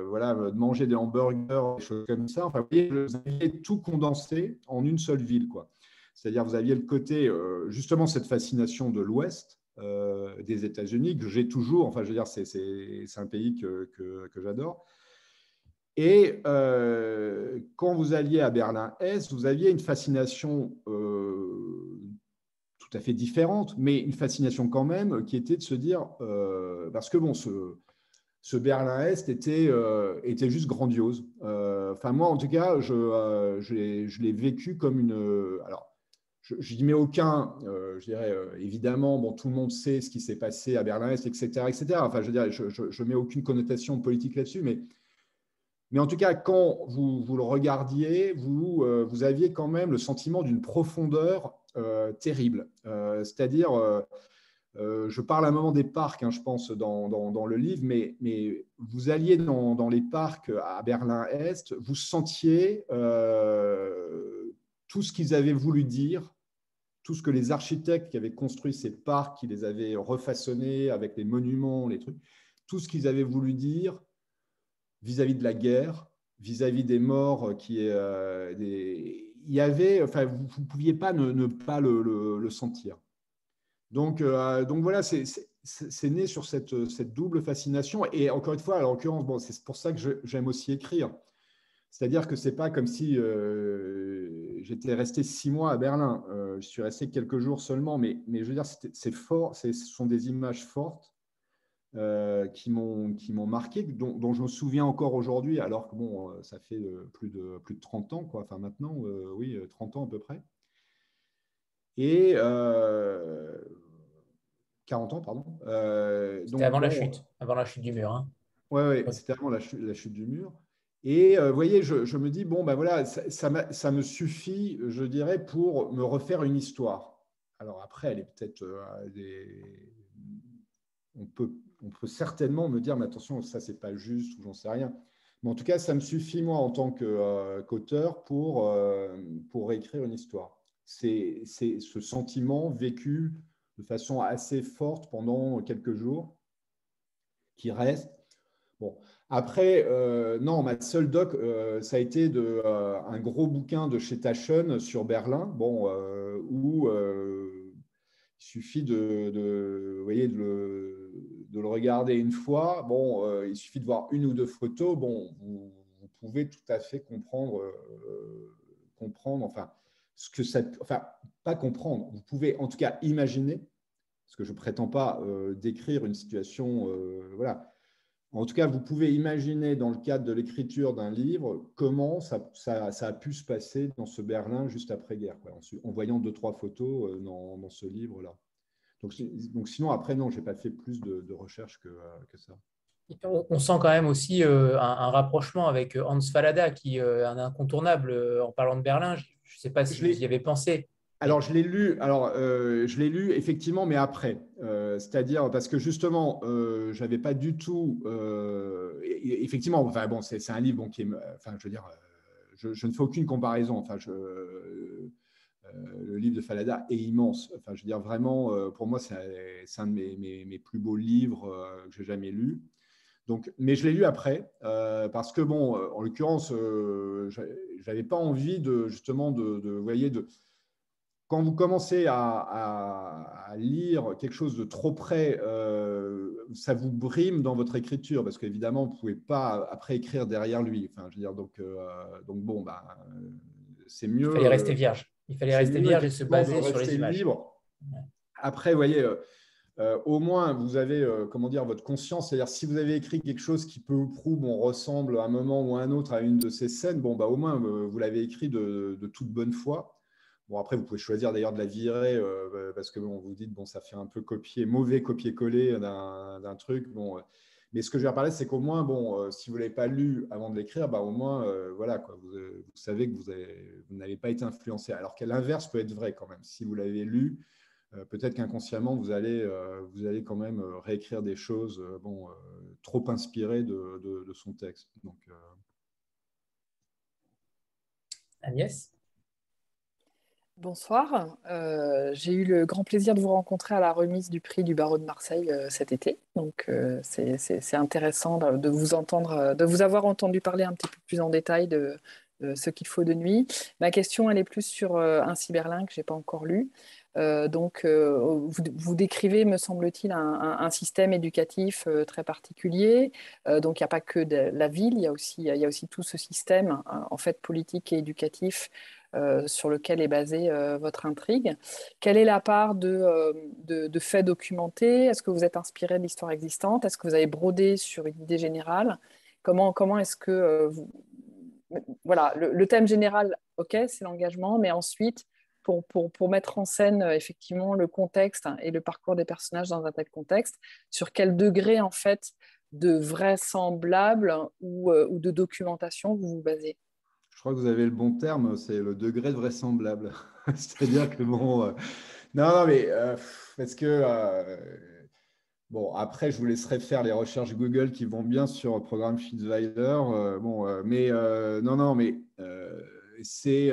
voilà, de manger des hamburgers, des choses comme ça. Enfin, vous aviez tout condensé en une seule ville, quoi. C'est-à-dire, vous aviez le côté, justement, cette fascination de l'Ouest, euh, des États-Unis, que j'ai toujours, enfin je veux dire, c'est un pays que, que, j'adore. Et euh, quand vous alliez à Berlin-Est, vous aviez une fascination euh, tout à fait différente, mais une fascination quand même qui était de se dire, parce que bon, ce, ce Berlin-Est était, était juste grandiose. Enfin, moi, en tout cas, je, je l'ai vécu comme une. Alors, je n'y mets aucun, euh, je dirais euh, évidemment, bon, tout le monde sait ce qui s'est passé à Berlin-Est, etc., etc. Enfin, je dirais, je ne mets aucune connotation politique là-dessus, mais, mais en tout cas, quand vous, vous le regardiez, vous, euh, vous aviez quand même le sentiment d'une profondeur terrible. C'est-à-dire, je parle à un moment des parcs, hein, je pense, dans, dans, le livre, mais, mais vous alliez dans, dans les parcs à Berlin-Est, vous sentiez tout ce qu'ils avaient voulu dire tout ce que les architectes qui avaient construit ces parcs, qui les avaient refaçonnés avec les monuments, les trucs, tout ce qu'ils avaient voulu dire vis-à-vis de la guerre, vis-à-vis des morts, qui euh, des... il y avait, enfin, vous ne pouviez pas ne, pas le, sentir. Donc, euh, donc voilà, c'est né sur cette, cette, double fascination. Et encore une fois, en l'occurrence, c'est pour ça que j'aime aussi écrire. C'est-à-dire que ce n'est pas comme si euh, j'étais resté six mois à Berlin. Euh, je suis resté quelques jours seulement, mais, je veux dire, c'est fort, ce sont des images fortes euh, qui m'ont marqué, dont, je me souviens encore aujourd'hui, alors que bon, ça fait plus de, plus de 30 ans, enfin maintenant, oui, 30 ans à peu près. Et 40 ans, pardon. c'était avant la chute, avant la chute du mur. Hein. Oui, ouais, c'était avant la chute, la chute du mur. Et euh, vous voyez, je, me dis, bon, ben voilà, ça, me suffit, je dirais, pour me refaire une histoire. Alors après, elle est peut-être euh, des... On peut, on peut certainement me dire, mais attention, ça, c'est pas juste, ou j'en sais rien. Mais en tout cas, ça me suffit, moi, en tant euh, qu'auteur, pour, pour écrire une histoire. C'est ce sentiment vécu de façon assez forte pendant quelques jours qui reste. Bon, après, euh, non, ma seule doc, euh, ça a été de, euh, un gros bouquin de chez Taschen sur Berlin, bon, où il suffit de, voyez, de, le, regarder une fois. Bon, il suffit de voir une ou deux photos. Bon, vous, pouvez tout à fait comprendre, comprendre, enfin, ce que ça, enfin, pas comprendre. Vous pouvez en tout cas imaginer, parce que je prétends pas décrire une situation, voilà en tout cas, vous pouvez imaginer dans le cadre de l'écriture d'un livre comment ça, a pu se passer dans ce Berlin juste après-guerre, en, voyant deux, trois photos euh, dans, ce livre-là. Donc, sinon, après, non, je n'ai pas fait plus de, recherches que, euh, ça. On sent quand même aussi euh, un, rapprochement avec Hans Fallada, qui est un incontournable en parlant de Berlin. Je ne sais pas si vous y avez pensé. Alors, je l'ai lu, alors, euh, je l'ai lu effectivement, mais après. Euh, c'est-à-dire parce que justement, euh, je n'avais pas du tout. effectivement, enfin, bon, c'est un livre bon, qui est. Enfin, je veux dire, je, ne fais aucune comparaison. Enfin, je, le livre de Falada est immense. Enfin, je veux dire, vraiment, pour moi, c'est un de mes, mes, plus beaux livres que j'ai jamais lus. Donc, mais je l'ai lu après parce que, bon, en l'occurrence, je n'avais pas envie de justement de, de voyez, de quand vous commencez à, lire quelque chose de trop près, euh, ça vous brime dans votre écriture parce qu'évidemment, vous ne pouvez pas après écrire derrière lui. Enfin, je veux dire, donc, euh, donc bon, bah, c'est mieux. Il fallait rester vierge. Il fallait rester vierge et se baser sur les images. Libre. Après, vous voyez, euh, au moins, vous avez comment dire, votre conscience. C'est-à-dire, si vous avez écrit quelque chose qui peut ou prou ressemble à un moment ou à un autre à une de ces scènes, bon, bah, au moins, vous l'avez écrit de, toute bonne foi. Bon, après, vous pouvez choisir d'ailleurs de la virer euh, parce que bon, vous dites, bon, ça fait un peu copier, mauvais copier-coller d'un truc. Bon, euh. mais ce que je vais parler, c'est qu'au moins, bon, euh, si vous ne l'avez pas lu avant de l'écrire, bah, au moins, voilà, quoi, vous, savez que vous n'avez pas été influencé. Alors que l'inverse peut être vrai quand même. Si vous l'avez lu, peut-être qu'inconsciemment, vous, allez vous allez quand même réécrire des choses bon, trop inspirées de, de, son texte. Donc, Agnès? Bonsoir, euh, j'ai eu le grand plaisir de vous rencontrer à la remise du prix du barreau de Marseille euh, cet été. Donc euh, c'est intéressant de, vous entendre, de vous avoir entendu parler un petit peu plus en détail de, ce qu'il faut de nuit. Ma question, elle est plus sur un cyberlin que je n'ai pas encore lu. Donc, vous, décrivez, me semble-t-il, un, système éducatif très particulier. donc, il n'y a pas que la ville, il y a aussi, y a aussi tout ce système, en fait, politique et éducatif euh, sur lequel est basée euh, votre intrigue. Quelle est la part de, euh, faits documentés? Est-ce que vous êtes inspiré de l'histoire existante? Est-ce que vous avez brodé sur une idée générale? Comment, est-ce que vous... Voilà, le, thème général, ok, c'est l'engagement, mais ensuite, pour, mettre en scène effectivement le contexte et le parcours des personnages dans un tel contexte, sur quel degré en fait de vraisemblable ou, ou de documentation vous vous basez? Je crois que vous avez le bon terme, c'est le degré de vraisemblable. C'est-à-dire que bon, euh, non, non, mais euh, parce que euh, bon, après, je vous laisserai faire les recherches Google qui vont bien sur le programme Fitzweiler. bon, mais non, non, mais c'est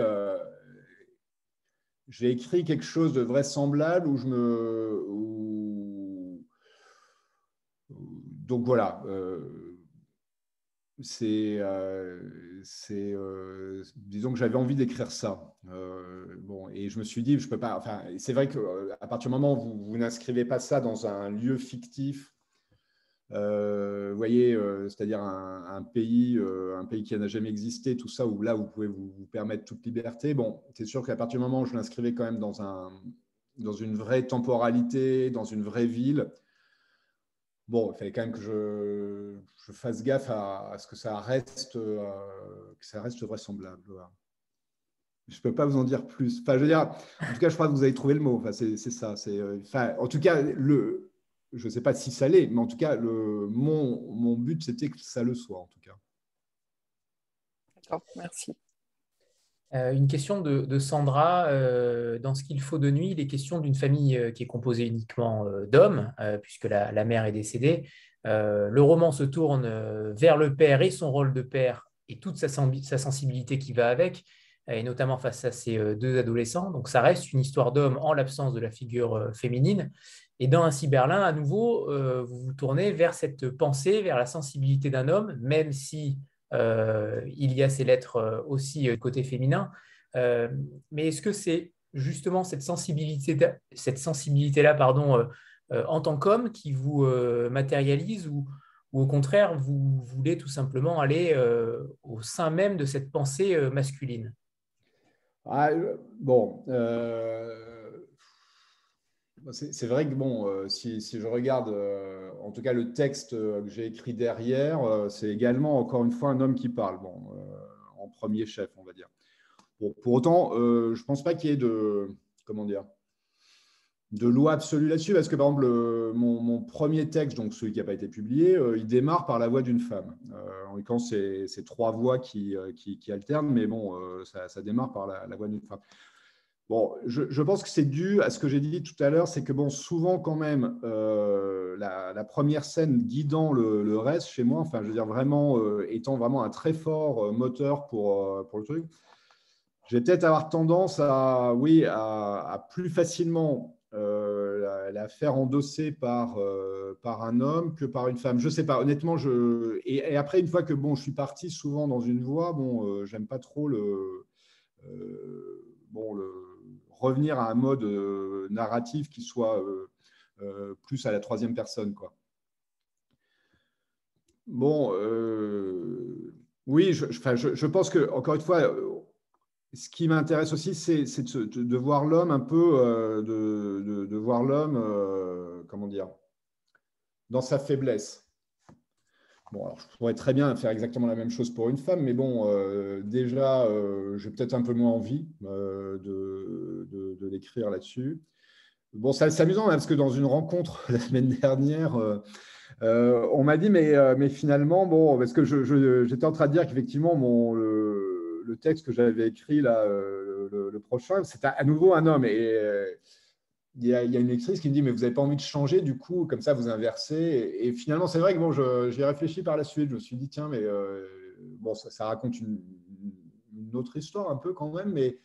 j'ai écrit quelque chose de vraisemblable où je me donc voilà c'est, euh, euh, disons que j'avais envie d'écrire ça. Euh, bon, et je me suis dit, je peux pas. Enfin, c'est vrai qu'à partir du moment où vous, n'inscrivez pas ça dans un lieu fictif, vous voyez, c'est-à-dire un, pays, un pays qui n'a jamais existé, tout ça, où là vous pouvez vous, permettre toute liberté. Bon, c'est sûr qu'à partir du moment où je l'inscrivais quand même dans un, dans une vraie temporalité, dans une vraie ville bon, il fallait quand même que je, fasse gaffe à, ce que ça reste, euh, que ça reste vraisemblable. Je ne peux pas vous en dire plus. Enfin, je veux dire, en tout cas, je crois que vous avez trouvé le mot. Enfin, c'est ça. Euh, enfin, en tout cas, le, je ne sais pas si ça l'est, mais en tout cas, le, mon, mon but, c'était que ça le soit, en tout cas. D'accord, merci. Euh, une question de, Sandra. Euh, dans ce qu'il faut de nuit, il est question d'une famille euh, qui est composée uniquement d'hommes, puisque la, mère est décédée. le roman se tourne vers le père et son rôle de père et toute sa, sensibilité qui va avec, et notamment face à ces deux adolescents. Donc ça reste une histoire d'homme en l'absence de la figure féminine. Et dans Un Berlin, à nouveau, vous vous tournez vers cette pensée, vers la sensibilité d'un homme, même si euh, il y a ces lettres euh, aussi euh, côté féminin. mais est-ce que c'est justement cette sensibilité, cette sensibilité-là, pardon, en tant qu'homme qui vous matérialise ou, au contraire, vous voulez tout simplement aller au sein même de cette pensée masculine? Ah, Bon, c'est vrai que bon, euh, si, je regarde euh, en tout cas le texte euh, que j'ai écrit derrière, c'est également encore une fois un homme qui parle, en premier chef, on va dire. pour autant, je ne pense pas qu'il y ait de comment de loi absolue là-dessus, parce que par exemple, mon, premier texte, donc celui qui n'a pas été publié, il démarre par la voix d'une femme. en l'occurrence, c'est trois voix qui, alternent, mais bon, ça, démarre par la voix d'une femme. Bon, je, pense que c'est dû à ce que j'ai dit tout à l'heure, c'est que bon, souvent quand même, euh, la, première scène guidant le, reste chez moi, enfin, je veux dire vraiment euh, étant vraiment un très fort euh, moteur pour, pour le truc, je vais peut-être avoir tendance à, oui, à, plus facilement la, faire endosser par, par un homme que par une femme. Je sais pas, honnêtement, je et, après une fois que bon, je suis parti souvent dans une voie, bon, j'aime pas trop le bon le revenir à un mode euh, narratif qui soit euh, euh, plus à la troisième personne. Quoi. Bon, oui, je, pense que, encore une fois, ce qui m'intéresse aussi, c'est de, voir l'homme un peu, de, de, voir l'homme, comment dire, dans sa faiblesse. Bon, alors je pourrais très bien faire exactement la même chose pour une femme, mais bon, euh, déjà, euh, j'ai peut-être un peu moins envie euh, de, l'écrire là-dessus. Bon, c'est amusant hein, parce que dans une rencontre la semaine dernière, on m'a dit, mais, mais finalement, bon, parce que j'étais en train de dire qu'effectivement, le, texte que j'avais écrit là, le, prochain, c'était à nouveau un homme. Et il y, a, une lectrice qui me dit mais vous n'avez pas envie de changer du coup comme ça vous inversez et, finalement c'est vrai que bon j'y ai réfléchi par la suite je me suis dit tiens mais euh, bon ça, raconte une, autre histoire un peu quand même, mais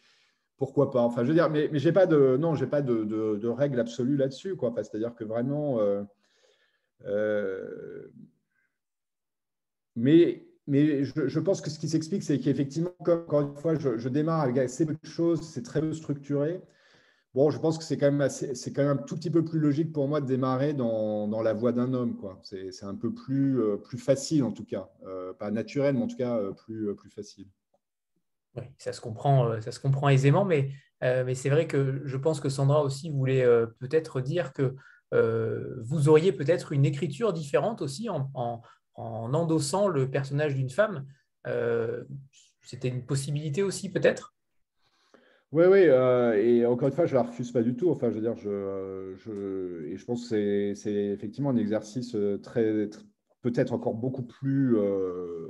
pourquoi pas? Enfin, je veux dire, mais, mais j'ai pas de non, j'ai pas de, de, règle absolue là-dessus, quoi. C'est-à-dire que vraiment, euh, euh, mais mais je, pense que ce qui s'explique, c'est qu'effectivement, encore une fois, je, démarre avec assez peu de choses, c'est très peu structuré. Bon, je pense que c'est quand même c'est quand même un tout petit peu plus logique pour moi de démarrer dans, dans la voie d'un homme, quoi. C'est un peu plus euh, plus facile en tout cas, pas naturel, mais en tout cas plus plus facile. Oui, ça se comprend, euh, ça se comprend aisément, mais, euh, mais c'est vrai que je pense que Sandra aussi voulait euh, peut-être dire que vous auriez peut-être une écriture différente aussi en, en, endossant le personnage d'une femme. C'était une possibilité aussi peut-être? Oui, oui, et encore une fois, je ne la refuse pas du tout. Enfin, je veux dire, je, je et je pense que c'est effectivement un exercice très, peut-être encore beaucoup plus,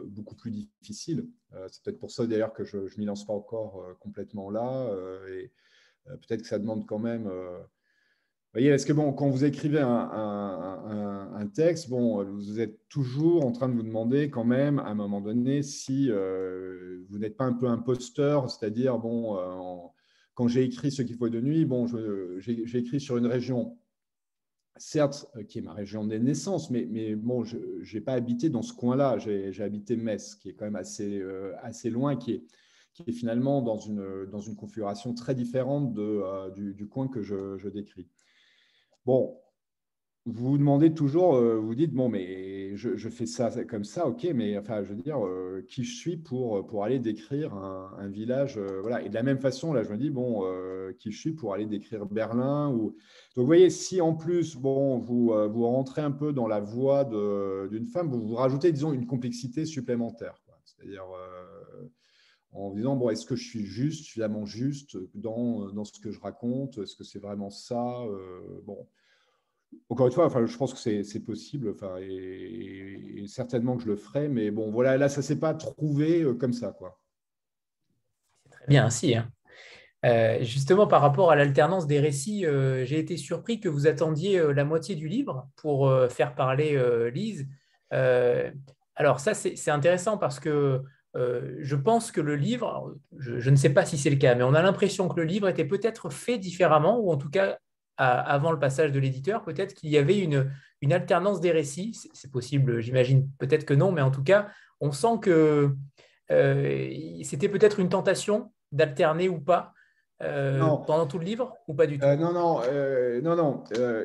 beaucoup plus difficile. Euh, c'est peut-être pour ça d'ailleurs que je ne m'y lance pas encore euh, complètement là. Euh, et peut-être que ça demande quand même. Voyez, que bon, quand vous écrivez un, texte, bon, vous êtes toujours en train de vous demander quand même, à un moment donné, si vous n'êtes pas un peu imposteur, c'est-à-dire, bon, quand j'ai écrit Ce qu'il faut de nuit, bon, j'ai écrit sur une région certes, euh, qui est ma région de naissance, mais, bon, je n'ai pas habité dans ce coin-là. J'ai habité Metz, qui est quand même assez, euh, loin, qui est, finalement dans une, configuration très différente euh, du, coin que je, décris. Bon, vous vous demandez toujours, euh, vous dites, bon, mais je, fais ça comme ça, ok, mais enfin, je veux dire, euh, qui je suis pour, pour aller décrire un, village, euh, voilà. Et de la même façon, là, je me dis, bon, qui je suis pour aller décrire Berlin. Donc, vous voyez, si en plus, bon, vous, vous rentrez un peu dans la voie d'une femme, vous, vous rajoutez, disons, une complexité supplémentaire. C'est-à-dire en disant, bon, est-ce que je suis juste, suffisamment juste dans, dans ce que je raconte? Est-ce que c'est vraiment ça Bon encore une fois, enfin, je pense que c'est possible, enfin, et, certainement que je le ferai, mais bon, voilà, là, ça s'est pas trouvé euh, comme ça, quoi. Très bien ainsi. Hein. Euh, justement, par rapport à l'alternance des récits, euh, j'ai été surpris que vous attendiez la moitié du livre pour faire parler Lise. alors ça, c'est intéressant parce que je pense que le livre, je, je ne sais pas si c'est le cas, mais on a l'impression que le livre était peut-être fait différemment, ou en tout cas avant le passage de l'éditeur, peut-être qu'il y avait une, une alternance des récits. C'est possible, j'imagine peut-être que non, mais en tout cas, on sent que euh, c'était peut-être une tentation d'alterner ou pas euh, pendant tout le livre ou pas du tout? Euh, Non, non, non, non.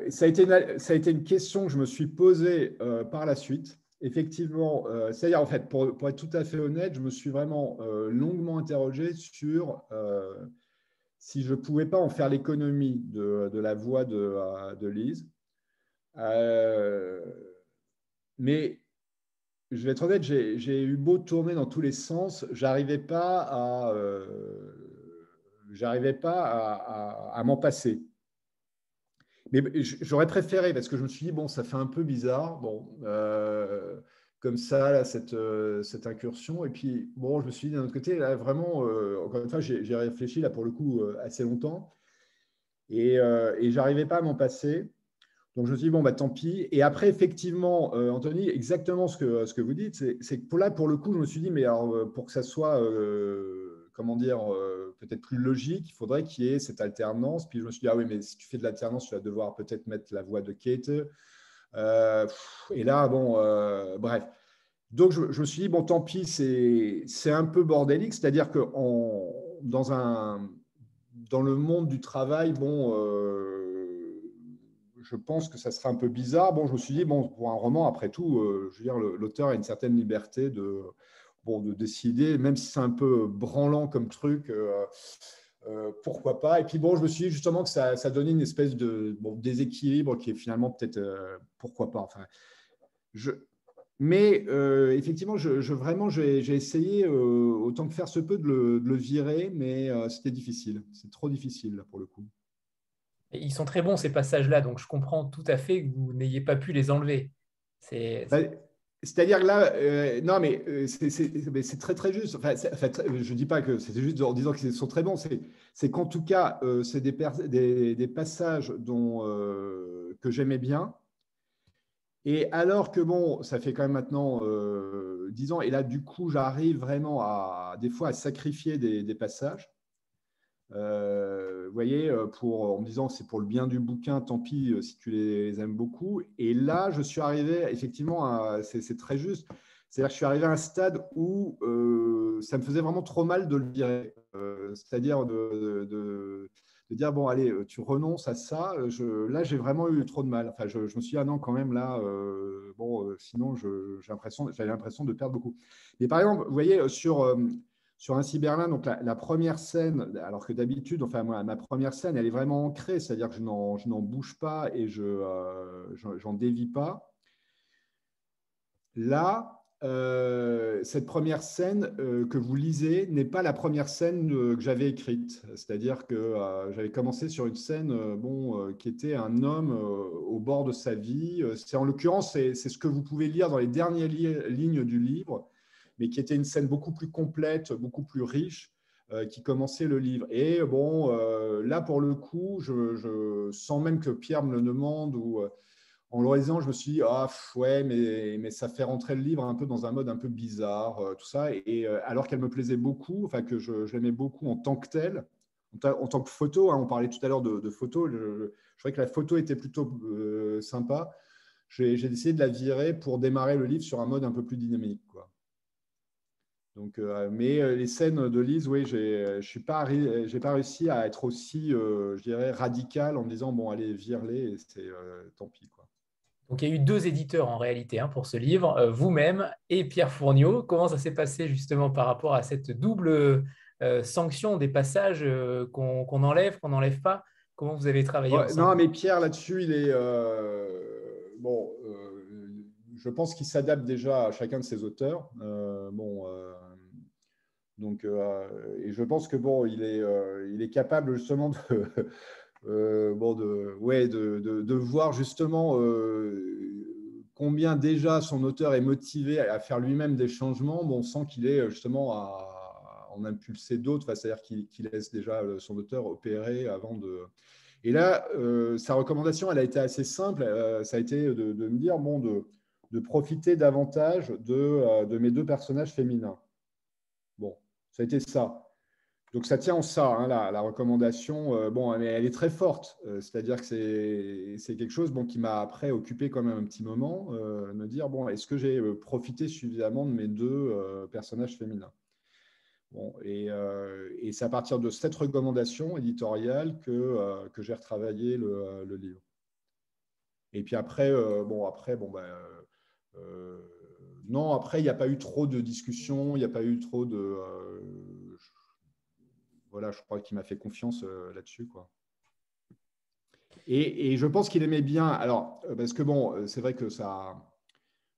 ça, a été une, ça a été une question que je me suis posée par la suite. Effectivement, c'est-à-dire en fait, pour, être tout à fait honnête, je me suis vraiment longuement interrogé sur si je ne pouvais pas en faire l'économie de, la voix de, euh, Lise. Euh, mais je vais être honnête, j'ai eu beau tourner dans tous les sens, j'arrivais pas euh, pas à, m'en passer. Mais j'aurais préféré parce que je me suis dit bon, ça fait un peu bizarre. Bon, comme ça, cette, euh, cette, incursion. Et puis, bon, je me suis dit d'un autre côté, là, vraiment, euh, encore une fois, j'ai réfléchi là pour le coup euh, assez longtemps et, et j'arrivais pas à m'en passer. Donc, je me suis dit, bon, bah, tant pis. Et après, effectivement, Anthony, exactement ce que, ce que vous dites, c'est que pour là, pour le coup, je me suis dit, mais alors, pour que ça soit, comment dire, peut-être plus logique, il faudrait qu'il y ait cette alternance. Puis je me suis dit, ah oui, mais si tu fais de l'alternance, tu vas devoir peut-être mettre la voix de Kate. Euh, et là, bon, euh, bref. Donc, je, me suis dit, bon, tant pis, c'est un peu bordélique, c'est-à-dire que dans, un, dans le monde du travail, bon, euh, je pense que ça sera un peu bizarre. Bon, je me suis dit, bon, pour un roman, après tout, je veux dire, l'auteur a une certaine liberté de, bon, de décider, même si c'est un peu branlant comme truc. Euh, pourquoi pas Et puis bon, je me suis dit justement que ça, ça donnait une espèce de déséquilibre qui est finalement peut-être euh, pourquoi pas. Enfin, je, mais euh, effectivement, je, vraiment, j'ai essayé autant que faire se peut de le, virer, mais c'était difficile. C'est trop difficile là pour le coup. ils sont très bons ces passages-là, donc je comprends tout à fait que vous n'ayez pas pu les enlever. C'est. C'est-à-dire que là, euh, non, mais euh, c'est très très juste. Enfin, je ne dis pas que c'était juste en disant qu'ils sont très bons. C'est qu'en tout cas, euh, c'est des, passages dont, que j'aimais bien. Et alors que, bon, ça fait quand même maintenant 10 ans, et là, du coup, j'arrive vraiment à, des fois, à sacrifier des, passages. Euh, vous voyez, euh, pour, en me disant c'est pour le bien du bouquin, tant pis euh, si tu les aimes beaucoup. Et là, je suis arrivé, effectivement, c'est très juste. C'est-à-dire que je suis arrivé à un stade où ça me faisait vraiment trop mal de le virer. C'est-à-dire de, dire bon allez tu renonces à ça là j'ai vraiment eu trop de mal enfin je, me suis dit ah non quand même là bon sinon j'avais l'impression de perdre beaucoup mais par exemple vous voyez sur sur un Berlin donc la, première scène alors que d'habitude enfin moi ma première scène elle est vraiment ancrée c'est-à-dire que je n'en bouge pas et je j'en dévie pas là euh, cette première scène euh, que vous lisez n'est pas la première scène que j'avais écrite. C'est-à-dire que euh, j'avais commencé sur une scène bon, qui était un homme au bord de sa vie. C'est en l'occurrence, c'est ce que vous pouvez lire dans les dernières lignes du livre, mais qui était une scène beaucoup plus complète, beaucoup plus riche, qui commençait le livre. Et bon, là pour le coup, je, je, sens même que Pierre me le demande ou en le lisant, je me suis dit, ah ouais, mais, mais ça fait rentrer le livre un peu dans un mode un peu bizarre, euh, tout ça. Et euh, alors qu'elle me plaisait beaucoup, enfin que je, l'aimais beaucoup en tant que telle, en, tant que photo, hein, on parlait tout à l'heure de, photo, je, trouvais que la photo était plutôt euh, sympa. J'ai décidé de la virer pour démarrer le livre sur un mode un peu plus dynamique. Quoi. Donc, mais les scènes de Lise, oui, je n'ai pas, pas réussi à être aussi, je dirais, radical en me disant, bon, allez, vire-les, c'est tant pis. Quoi. Donc il y a eu deux éditeurs en réalité hein, pour ce livre, euh, vous-même et Pierre Fourniot. Comment ça s'est passé justement par rapport à cette double euh, sanction des passages euh, qu'on enlève, qu'on n'enlève pas? Comment vous avez travaillé Non, mais Pierre là-dessus, il est bon. Je pense qu'il s'adapte déjà à chacun de ses auteurs. bon. Donc, et je pense que bon, il est, il est capable justement de, euh, bon, de, ouais, de, de, voir justement euh, combien déjà son auteur est motivé à faire lui-même des changements. Bon, on sent qu'il est justement à en impulser d'autres, c'est-à-dire qu'il laisse déjà son auteur opérer avant de. Et là, euh, sa recommandation, elle a été assez simple. ça a été de, de me dire bon, de, de profiter davantage de, de mes deux personnages féminins. Bon, ça a été ça. Donc ça tient en ça, hein, la, recommandation. Euh, bon, elle, elle, est très forte, euh, c'est-à-dire que c'est quelque chose qui m'a après occupé quand même un petit moment, euh, me dire bon, est-ce que j'ai profité suffisamment de mes deux personnages féminins? Bon, et, c'est à partir de cette recommandation éditoriale que, que j'ai retravaillé le, le, livre. Et puis après, bon, après, bon, ben, non, après, il n'y a pas eu trop de discussions, il n'y a pas eu trop de voilà, je crois qu'il m'a fait confiance euh, là-dessus. quoi. Et, je pense qu'il aimait bien. Alors, euh, parce que bon, euh, c'est vrai que ça.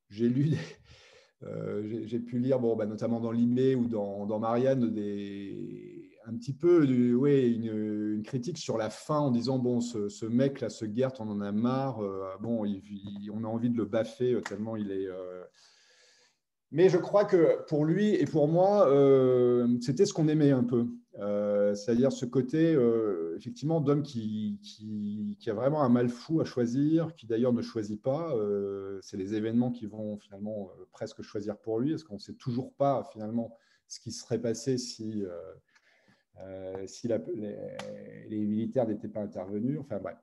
J'ai lu, j'ai pu lire, bon, bah, notamment dans Limé ou dans, Marianne, des, un petit peu ouais, une, critique sur la fin en disant bon, ce, mec-là, ce Gert, on en a marre. bon, on a envie de le baffer tellement il est. Mais je crois que pour lui et pour moi, c'était ce qu'on aimait un peu. Euh, c'est-à-dire ce côté, euh, effectivement, d'homme qui, qui, a vraiment un mal fou à choisir, qui d'ailleurs ne choisit pas. Euh, c'est les événements qui vont finalement presque choisir pour lui, parce qu'on ne sait toujours pas finalement ce qui serait passé si, si les, militaires n'étaient pas intervenus. Enfin bref.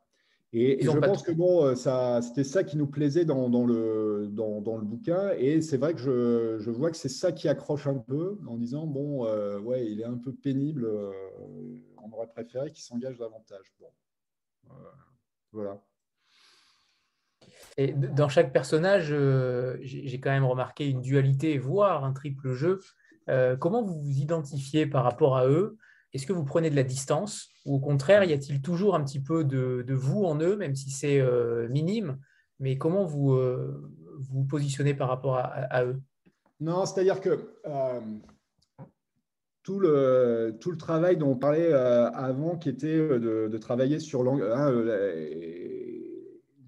Et, je pense que bon, euh, ça, c'était ça qui nous plaisait dans, dans le, dans, dans, le bouquin. Et c'est vrai que je, je vois que c'est ça qui accroche un peu en disant bon, euh, ouais, il est un peu pénible. Euh, on aurait préféré qu'il s'engage davantage. Bon, voilà. Et dans chaque personnage, j'ai quand même remarqué une dualité, voire un triple jeu. comment vous vous identifiez par rapport à eux? Est-ce que vous prenez de la distance ou au contraire, y a-t-il toujours un petit peu de, vous en eux, même si c'est euh, minime Mais comment vous euh, vous positionnez par rapport à, eux? Non, c'est-à-dire que euh, tout, le, tout le travail dont on parlait avant, qui était de, travailler sur hein,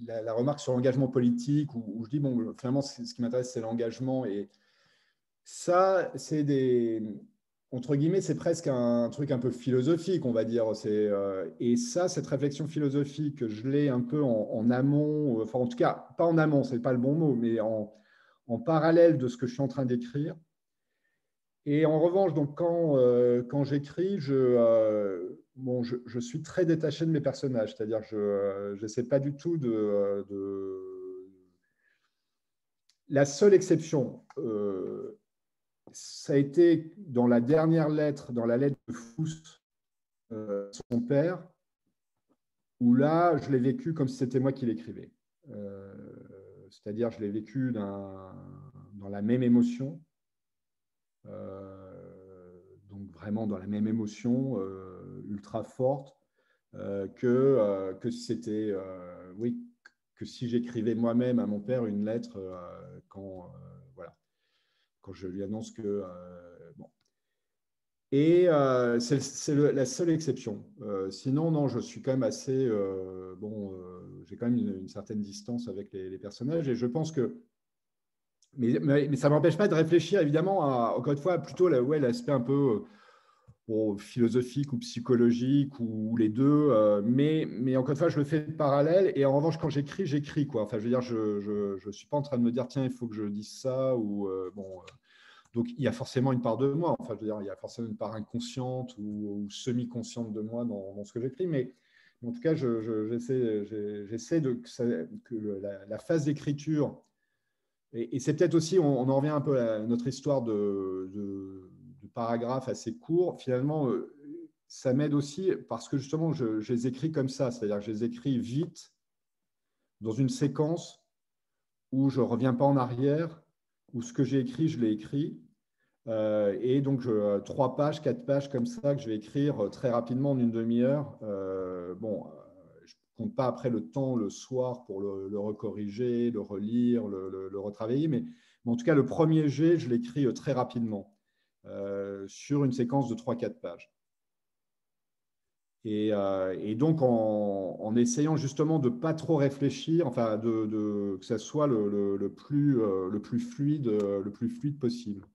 la, remarque sur l'engagement politique, où, où, je dis, bon, finalement, ce qui m'intéresse, c'est l'engagement. Et ça, c'est des entre guillemets, c'est presque un truc un peu philosophique, on va dire. Euh, et ça, cette réflexion philosophique, je l'ai un peu en, amont, enfin en tout cas, pas en amont, c'est pas le bon mot, mais en, parallèle de ce que je suis en train d'écrire. Et en revanche, donc quand, euh, quand j'écris, je, euh, bon, je, suis très détaché de mes personnages, c'est-à-dire je n'essaie pas du tout de, La seule exception, ça a été dans la dernière lettre, dans la lettre de Fous, euh, son père, où là, je l'ai vécu comme si c'était moi qui l'écrivais. Euh, c'est-à-dire, je l'ai vécu dans la même émotion, euh, donc vraiment dans la même émotion ultra forte, que, c'était, que si j'écrivais moi-même à mon père une lettre quand quand je lui annonce que. Euh, bon. Et euh, c'est la seule exception. Euh, sinon, non, je suis quand même assez. bon, j'ai quand même une, certaine distance avec les, personnages et je pense que. Mais, mais, ça ne m'empêche pas de réfléchir, évidemment, encore une fois, plutôt l'aspect un peu philosophique ou psychologique ou, les deux. mais, mais encore une fois, je le fais de parallèle. Et en revanche, quand j'écris, j'écris. Quoi. Enfin, je veux dire, je ne suis pas en train de me dire, tiens, il faut que je dise ça. Ou, bon, donc, il y a forcément une part de moi, enfin, je veux dire, il y a forcément une part inconsciente ou, semi-consciente de moi dans, ce que j'écris, mais en tout cas, j'essaie de que, la, phase d'écriture, et, c'est peut-être aussi, on, en revient un peu à notre histoire de, paragraphes assez courts, finalement, euh, ça m'aide aussi parce que justement, je, les écris comme ça, c'est-à-dire que je les écris vite, dans une séquence où je ne reviens pas en arrière, où ce que j'ai écrit, je l'ai écrit. Euh, et donc, je, trois pages, quatre pages comme ça que je vais écrire très rapidement en une demi-heure. Euh, bon, je ne compte pas après le temps le soir pour le, recorriger, le relire, le, retravailler, mais, en tout cas, le premier jet, je l'écris euh, très rapidement sur une séquence de trois, quatre pages. Et, donc, en, essayant justement de ne pas trop réfléchir, enfin, de, que ça soit le, plus, le plus fluide, le plus fluide possible.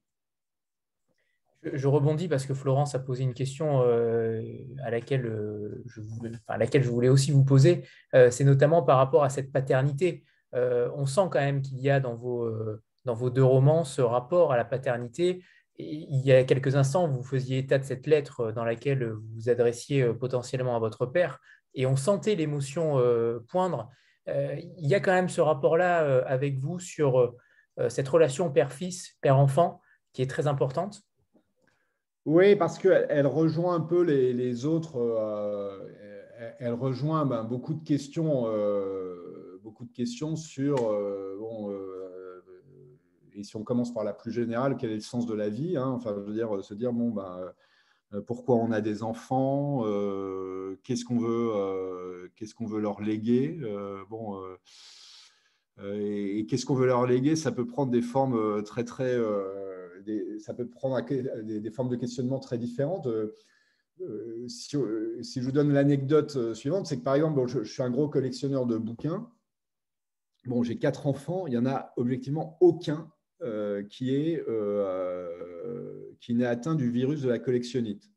Je, rebondis parce que Florence a posé une question euh, à, laquelle, euh, je voulais, à laquelle je voulais aussi vous poser. Euh, c'est notamment par rapport à cette paternité. on sent quand même qu'il y a dans vos, dans vos deux romans ce rapport à la paternité. Il y a quelques instants, vous faisiez état de cette lettre dans laquelle vous vous adressiez potentiellement à votre père et on sentait l'émotion poindre. il y a quand même ce rapport-là avec vous sur cette relation père-fils, père-enfant qui est très importante? Oui, parce qu'elle rejoint un peu les, autres. Euh, elle rejoint ben, beaucoup de questions, euh, beaucoup de questions sur. Euh, bon, et si on commence par la plus générale, quel est le sens de la vie hein, Enfin, je veux dire, se dire bon, ben, pourquoi on a des enfants Qu'est-ce qu'on veut Qu'est-ce qu'on veut leur léguer Bon. et, qu'est-ce qu'on veut leur léguer? Ça peut prendre des formes très très ça peut prendre des, formes de questionnement très différentes. Euh, euh, si, je vous donne l'anecdote euh, suivante, c'est que par exemple, je, suis un gros collectionneur de bouquins. Bon, j'ai quatre enfants, il n'y en a objectivement aucun qui est qui n'est atteint du virus de la collectionnite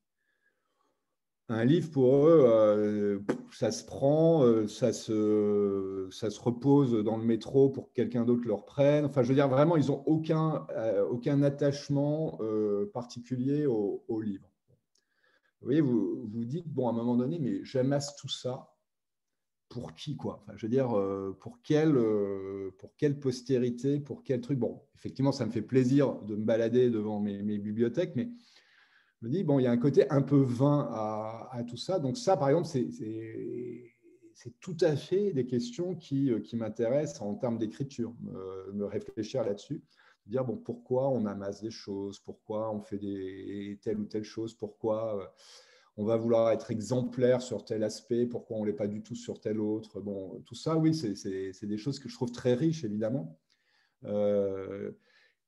un livre pour eux, euh, ça se prend, euh, ça se, ça se repose dans le métro pour que quelqu'un d'autre le reprenne. Enfin, je veux dire, vraiment, ils n'ont aucun, euh, aucun attachement particulier au, livre. Vous voyez, vous vous dites, bon, à un moment donné, mais j'amasse tout ça pour qui, quoi. Je veux dire, pour quelle, pour quelle postérité, pour quel truc. Bon, effectivement, ça me fait plaisir de me balader devant mes, bibliothèques, mais me dis, bon, il y a un côté un peu vain à, tout ça. Donc ça, par exemple, c'est tout à fait des questions qui, euh, qui m'intéressent en termes d'écriture, me, réfléchir là-dessus, dire, bon, pourquoi on amasse des choses, pourquoi on fait des, telle ou telle chose, pourquoi euh, on va vouloir être exemplaire sur tel aspect, pourquoi on ne l'est pas du tout sur tel autre. Bon, tout ça, oui, c'est des choses que je trouve très riches, évidemment. Euh,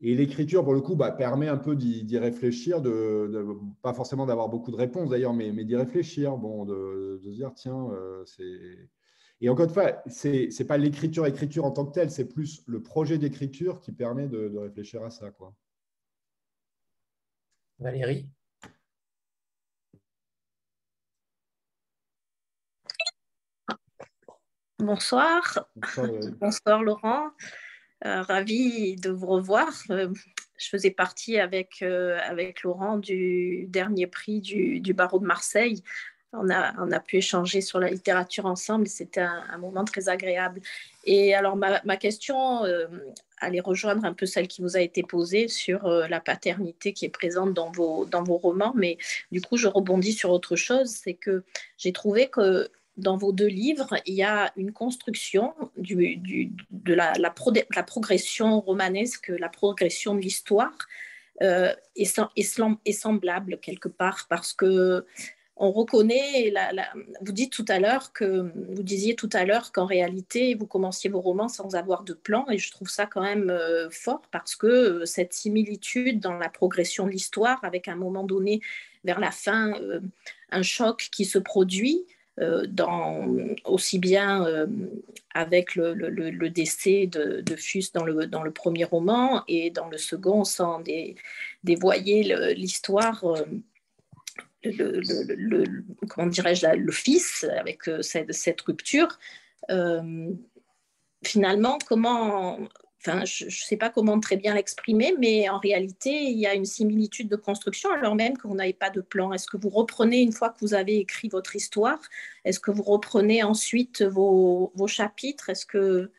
et l'écriture, pour le coup, bah, permet un peu d'y réfléchir, de, pas forcément d'avoir beaucoup de réponses d'ailleurs, mais, d'y réfléchir, bon, de, se dire, tiens, euh, c'est... Et encore une fois, ce n'est pas l'écriture, écriture en tant que telle, c'est plus le projet d'écriture qui permet de, réfléchir à ça. Quoi. Valérie? Bonsoir. Bonsoir, Laurent. Euh, ravi de vous revoir. Euh, je faisais partie avec, euh, avec Laurent du dernier prix du, du barreau de Marseille. On a, on a, pu échanger sur la littérature ensemble. C'était un, moment très agréable. Et alors, ma, ma question allait rejoindre un peu celle qui vous a été posée sur la paternité qui est présente dans vos, dans vos romans. Mais du coup, je rebondis sur autre chose. C'est que j'ai trouvé que dans vos deux livres, il y a une construction de la, progression romanesque, la progression de l'histoire euh, est, semblable quelque part parce que on reconnaît, vous dites tout à l'heure que vous disiez tout à l'heure qu'en réalité vous commenciez vos romans sans avoir de plan et je trouve ça quand même euh, fort parce que euh, cette similitude dans la progression de l'histoire avec un moment donné vers la fin un choc qui se produit euh, dans, aussi bien euh, avec le, le, décès de, de Fus dans le, dans le premier roman et dans le second sans dé, dévoyer l'histoire. Euh, le, comment dirais-je, le fils avec cette, cette rupture. finalement, comment Je ne sais pas comment très bien l'exprimer, mais en réalité, il y a une similitude de construction, alors même qu'on n'avait pas de plan. Est-ce que vous reprenez, une fois que vous avez écrit votre histoire, est-ce que vous reprenez ensuite vos, chapitres? Est-ce que...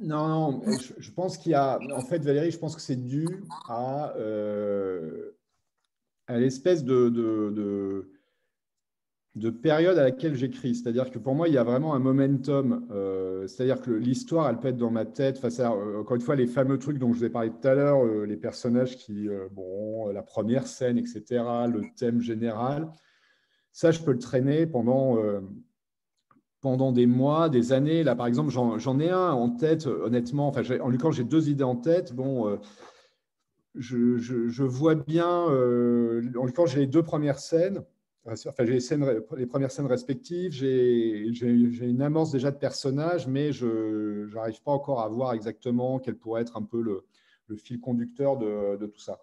Non, non, je, pense qu'il y a... En fait, Valérie, je pense que c'est dû à, euh, à l'espèce de période à laquelle j'écris. C'est-à-dire que pour moi, il y a vraiment un momentum. Euh, c'est-à-dire que l'histoire, elle peut être dans ma tête. Face euh, encore une fois, les fameux trucs dont je vous ai parlé tout à l'heure, euh, les personnages qui, bon, la première scène, etc., le thème général. Ça, je peux le traîner pendant, pendant des mois, des années. Là, par exemple, j'en ai un en tête, honnêtement. Enfin, en lui, quand j'ai deux idées en tête, bon. Je, vois bien, en quand j'ai les deux premières scènes, Enfin, j'ai les, les, premières scènes respectives, j'ai une amorce déjà de personnages, mais je n'arrive pas encore à voir exactement quel pourrait être un peu le, fil conducteur de, tout ça.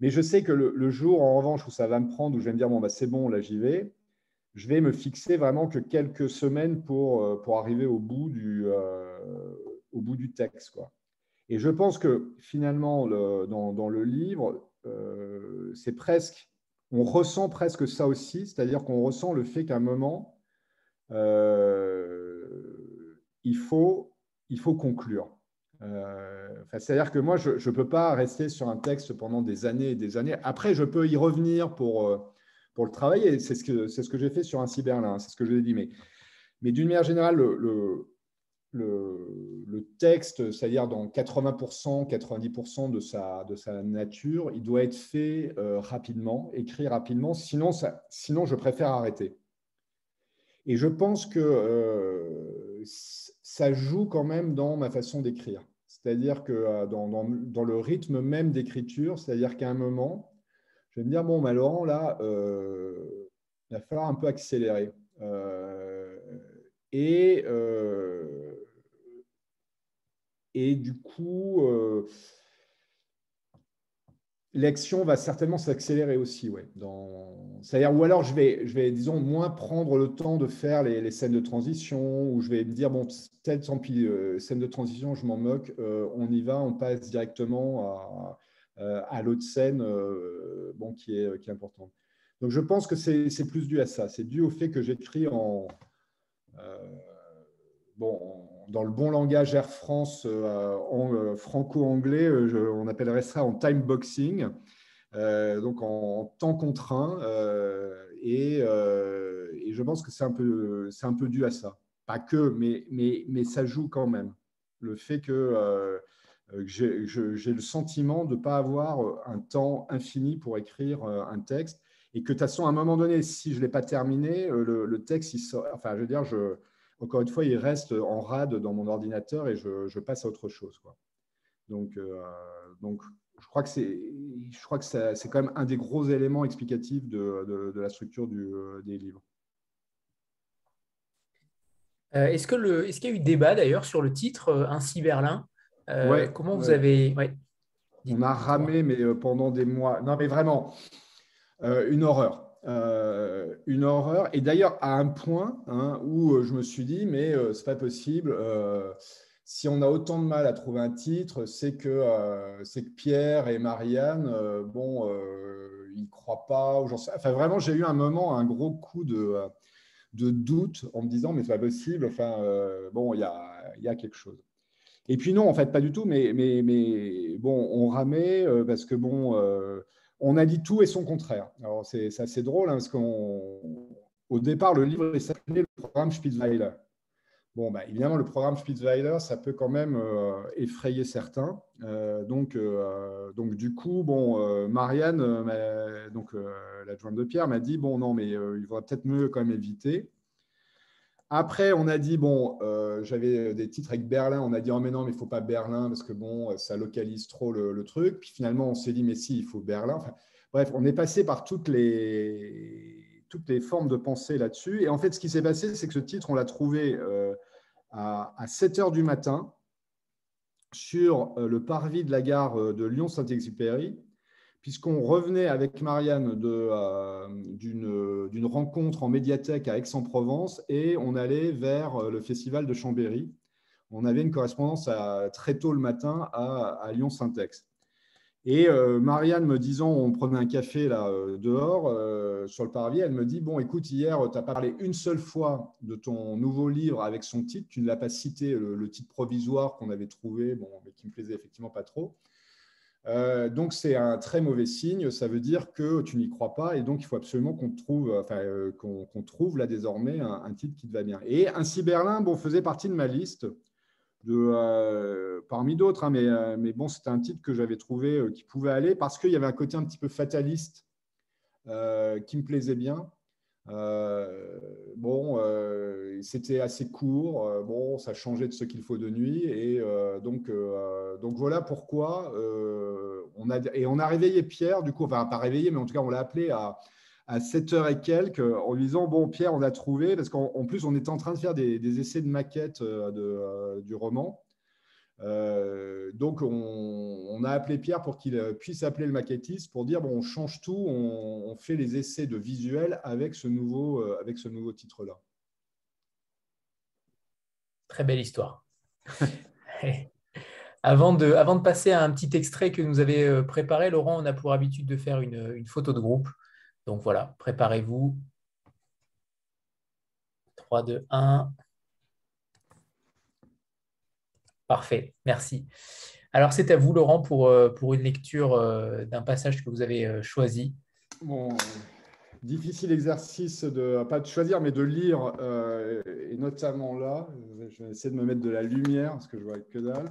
Mais je sais que le, jour, en revanche, où ça va me prendre, où je vais me dire, bon, bah, c'est bon, là, j'y vais, je vais me fixer vraiment que quelques semaines pour, euh, pour arriver au bout du, euh, au bout du texte. Quoi. Et je pense que finalement, le, dans, dans, le livre, euh, c'est presque on ressent presque ça aussi, c'est-à-dire qu'on ressent le fait qu'à un moment, euh, il, faut, conclure. Euh, c'est-à-dire que moi, je ne peux pas rester sur un texte pendant des années et des années. Après, je peux y revenir pour, euh, le travailler. C'est ce que, j'ai fait sur un cyberlin, c'est ce que je l'ai dit. Mais, d'une manière générale, le, le, texte, c'est-à-dire dans 80%, 90% de sa, de sa nature, il doit être fait euh, rapidement, écrit rapidement, sinon, ça, sinon je préfère arrêter. Et je pense que euh, ça joue quand même dans ma façon d'écrire. C'est-à-dire que euh, dans, dans, le rythme même d'écriture, c'est-à-dire qu'à un moment, je vais me dire, bon, bah, Laurent, là, il va falloir un peu accélérer. et et du coup, euh, l'action va certainement s'accélérer aussi. Ouais, C'est-à-dire, ou alors je vais, je vais, disons, moins prendre le temps de faire les, scènes de transition, ou je vais me dire, bon, peut-être tant pis, euh, scène de transition, je m'en moque, euh, on y va, on passe directement à, l'autre scène bon, qui, est, qui est importante. Donc je pense que c'est plus dû à ça. C'est dû au fait que j'écris en, bon, dans le bon langage Air France euh, en euh, franco-anglais, euh, on appellerait ça en time boxing, donc en, temps contraint. Et, je pense que c'est un, peu, un peu dû à ça. Pas que, mais, mais, mais ça joue quand même. Le fait que j'ai le sentiment de ne pas avoir un temps infini pour écrire un texte et que de toute façon, à un moment donné, si je ne l'ai pas terminé, le, texte, il sort, enfin, je veux dire, je, encore une fois, il reste en rade dans mon ordinateur et je, passe à autre chose. Quoi. Donc, euh, donc, je crois que c'est, je crois que c'est quand même un des gros éléments explicatifs de, la structure euh, des livres. Euh, est-ce que le, est-ce qu'il y a eu débat d'ailleurs sur le titre Ainsi Berlin ouais, Comment vous avez On a ramé, mais pendant des mois. Non, mais vraiment, une horreur. Une horreur. Et d'ailleurs, à un point hein, où je me suis dit, mais c'est pas possible si on a autant de mal à trouver un titre, c'est que, euh, que Pierre et Marianne, euh, bon, euh, ils croient pas. Ou enfin, vraiment, j'ai eu un moment, un gros coup de, de doute en me disant, mais c'est pas possible. Enfin, bon, il y a, y a, quelque chose. Et puis non, en fait, pas du tout. Mais, mais, mais bon, on ramait parce que bon, on a dit tout et son contraire. Alors c'est assez drôle hein, parce qu'au départ, le livre s'appelait le programme Spitzweiler. Bon, bah, évidemment, le programme Spitzweiler, ça peut quand même euh, effrayer certains. Euh, donc, euh, donc, du coup, bon, Marianne, donc l'adjointe de Pierre, m'a dit bon, non, mais il faudra peut-être mieux quand même éviter. Après, on a dit bon, j'avais des titres avec Berlin. On a dit oh, mais non, mais il faut pas Berlin parce que bon, ça localise trop le, truc. Puis finalement, on s'est dit mais si, il faut Berlin. bref, on est passé par toutes les toutes les formes de pensée là-dessus. Et en fait, ce qui s'est passé, c'est que ce titre, on l'a trouvé euh, à, 7 heures du matin sur euh, le parvis de la gare euh, de Lyon-Saint-Exupéry, puisqu'on revenait avec Marianne d'une rencontre en médiathèque à Aix-en-Provence et on allait vers le festival de Chambéry. On avait une correspondance à, très tôt le matin à, Lyon-Saint-Ex. Et euh, Marianne me disant, on prenait un café là euh, dehors euh, sur le parvis, elle me dit Bon, écoute, hier, tu n'as parlé une seule fois de ton nouveau livre avec son titre, tu ne l'as pas cité, le, titre provisoire qu'on avait trouvé, bon, mais qui me plaisait effectivement pas trop. Donc, c'est un très mauvais signe. Ça veut dire que tu n'y crois pas et donc il faut absolument qu'on trouve, enfin, qu'on trouve là désormais un, titre qui te va bien. Et Ainsi Berlin bon, faisait partie de ma liste euh, parmi d'autres, hein, mais, euh, mais, bon, c'était un titre que j'avais trouvé euh, qui pouvait aller parce qu'il y avait un côté un petit peu fataliste qui me plaisait bien. Bon, c'était assez court. bon, ça changeait de ce qu'il faut de nuit. Et donc, donc voilà pourquoi on a, et on a réveillé Pierre, du coup, enfin, pas réveillé, mais en tout cas, on l'a appelé à, à 7 heures et quelques en lui disant Bon, Pierre, on a trouvé, parce qu'en plus, on était en train de faire des, essais de maquette euh, de, euh, du roman. Euh, donc, on, a appelé Pierre pour qu'il puisse appeler le maquettiste pour dire Bon, on change tout, on, fait les essais de visuel avec ce nouveau, ce nouveau titre-là. Très belle histoire. Avant de, avant de, passer à un petit extrait que nous avez préparé, Laurent, on a pour habitude de faire une photo de groupe. Donc voilà, préparez-vous. 3, 2, 1. Parfait, merci. Alors c'est à vous, Laurent, pour, euh, pour une lecture euh, d'un passage que vous avez euh, choisi. Bon, difficile exercice de, pas de choisir, mais de lire, et notamment là, je vais essayer de me mettre de la lumière, parce que je vois que dalle.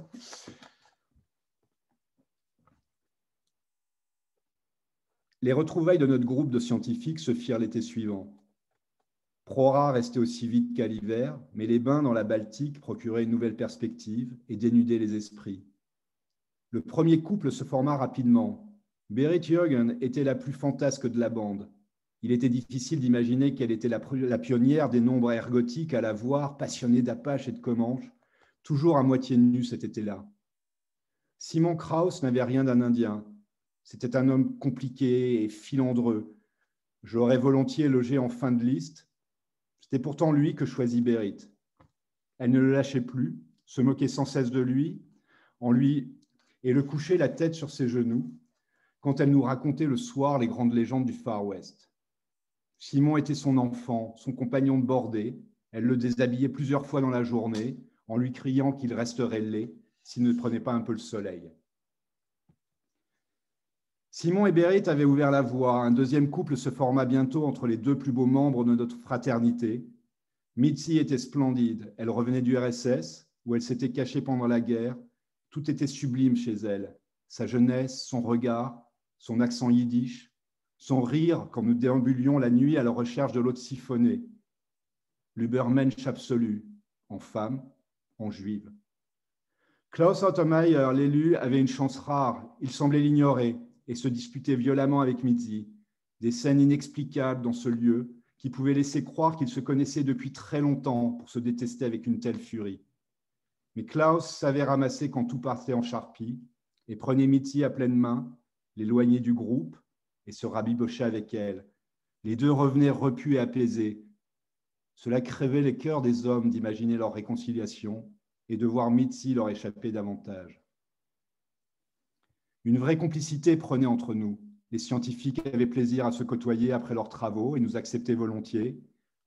Les retrouvailles de notre groupe de scientifiques se firent l'été suivant. Prora restait aussi vite qu'à l'hiver, mais les bains dans la Baltique procuraient une nouvelle perspective et dénudaient les esprits. Le premier couple se forma rapidement. Berit Jürgen était la plus fantasque de la bande. Il était difficile d'imaginer qu'elle était la, pionnière des nombres ergotiques à la voir, passionnée d'Apache et de Comanche, toujours à moitié nue cet été-là. Simon Krauss n'avait rien d'un Indien, c'était un homme compliqué et filandreux. Je l'aurais volontiers logé en fin de liste. C'était pourtant lui que choisit Berit. Elle ne le lâchait plus, se moquait sans cesse de lui, en lui et le couchait la tête sur ses genoux quand elle nous racontait le soir les grandes légendes du Far West. Simon était son enfant, son compagnon de bordée. Elle le déshabillait plusieurs fois dans la journée en lui criant qu'il resterait laid s'il ne prenait pas un peu le soleil. Simon et Berit avaient ouvert la voie. Un deuxième couple se forma bientôt entre les deux plus beaux membres de notre fraternité. Mitzi était splendide. Elle revenait du RSS, où elle s'était cachée pendant la guerre. Tout était sublime chez elle. Sa jeunesse, son regard, son accent yiddish, son rire quand nous déambulions la nuit à la recherche de l'eau siphonnée. L'Ubermensch absolu, en femme, en juive. Klaus Ottermeier, l'élu, avait une chance rare. Il semblait l'ignorer et se disputait violemment avec Mitzi. Des scènes inexplicables dans ce lieu qui pouvaient laisser croire qu'ils se connaissaient depuis très longtemps pour se détester avec une telle furie. Mais Klaus savait ramasser quand tout partait en charpie et prenait Mitzi à pleine main, l'éloignait du groupe et se rabibochait avec elle. Les deux revenaient repus et apaisés. Cela crevait les cœurs des hommes d'imaginer leur réconciliation et de voir Mitzi leur échapper davantage. Une vraie complicité prenait entre nous. Les scientifiques avaient plaisir à se côtoyer après leurs travaux et nous acceptaient volontiers.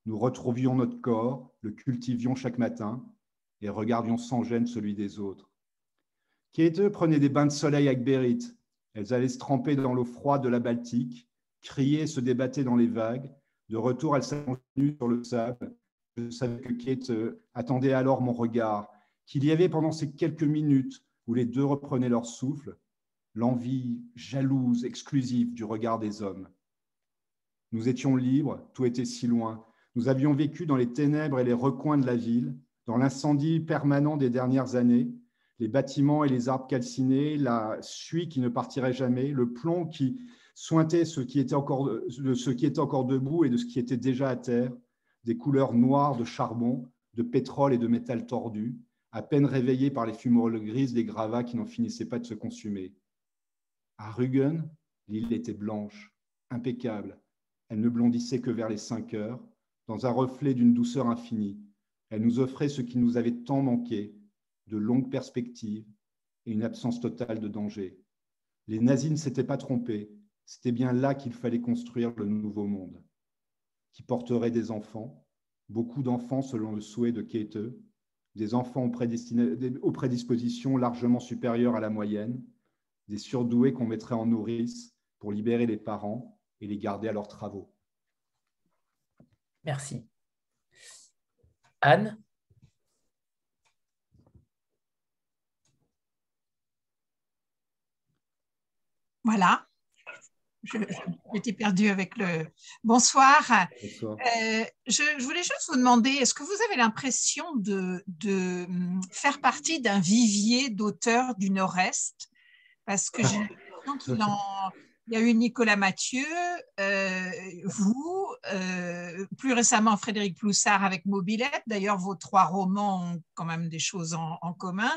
Nous retrouvions notre corps, le cultivions chaque matin et regardions sans gêne celui des autres. Kate prenait des bains de soleil avec Berit. Elles allaient se tremper dans l'eau froide de la Baltique, crier et se débattaient dans les vagues. De retour, elles s'allongeaient sur le sable. Je savais que Kate euh, attendait alors mon regard, qu'il y avait pendant ces quelques minutes où les deux reprenaient leur souffle, l'envie jalouse, exclusive du regard des hommes. Nous étions libres, tout était si loin. Nous avions vécu dans les ténèbres et les recoins de la ville, dans l'incendie permanent des dernières années, les bâtiments et les arbres calcinés, la suie qui ne partirait jamais, le plomb qui sointait ce qui était encore, de ce qui était encore debout et de ce qui était déjà à terre, des couleurs noires de charbon, de pétrole et de métal tordu, à peine réveillées par les fumerolles grises des gravats qui n'en finissaient pas de se consumer. À Rügen, l'île était blanche, impeccable. Elle ne blondissait que vers les cinq heures, dans un reflet d'une douceur infinie. Elle nous offrait ce qui nous avait tant manqué, de longues perspectives et une absence totale de danger. Les nazis ne s'étaient pas trompés. C'était bien là qu'il fallait construire le nouveau monde, qui porterait des enfants, beaucoup d'enfants selon le souhait de Kate, des enfants aux prédispositions largement supérieures à la moyenne, des surdoués qu'on mettrait en nourrice pour libérer les parents et les garder à leurs travaux. Merci. Anne? Voilà. J'étais perdue avec le. Bonsoir. Euh, je, voulais juste vous demander, est-ce que vous avez l'impression de, de, hum, faire partie d'un vivier d'auteurs du Nord-Est? Parce que j'ai l'impression qu'il en, il y a eu Nicolas Mathieu, euh, vous, euh, plus récemment Frédéric Ploussard avec Mobilette. D'ailleurs, vos trois romans ont quand même des choses en, commun.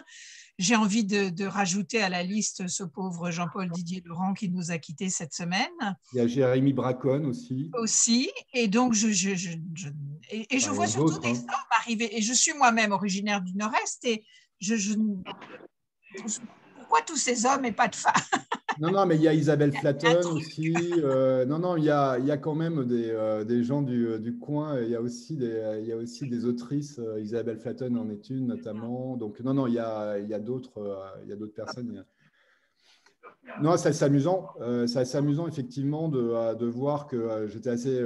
J'ai envie de, rajouter à la liste ce pauvre Jean-Paul Didier Laurent qui nous a quittés cette semaine. Il y a Jérémy Bracon aussi. Aussi. Et donc, je, je, et, je vois surtout des hein. hommes arriver. Et je suis moi-même originaire du Nord-Est. Et je, pourquoi tous ces hommes et pas de femmes? Non, non, mais il y a Isabelle Flatten aussi. Euh, non, non, il y a, il y a quand même des, euh, des gens du, euh, du, coin. Il y a aussi des, il y a aussi des autrices. Isabelle Flatten en est une notamment. Donc, non, non, il y a, il y a d'autres il y a d'autres personnes. Non, c'est amusant. c'est amusant, effectivement, de, de voir que j'étais assez.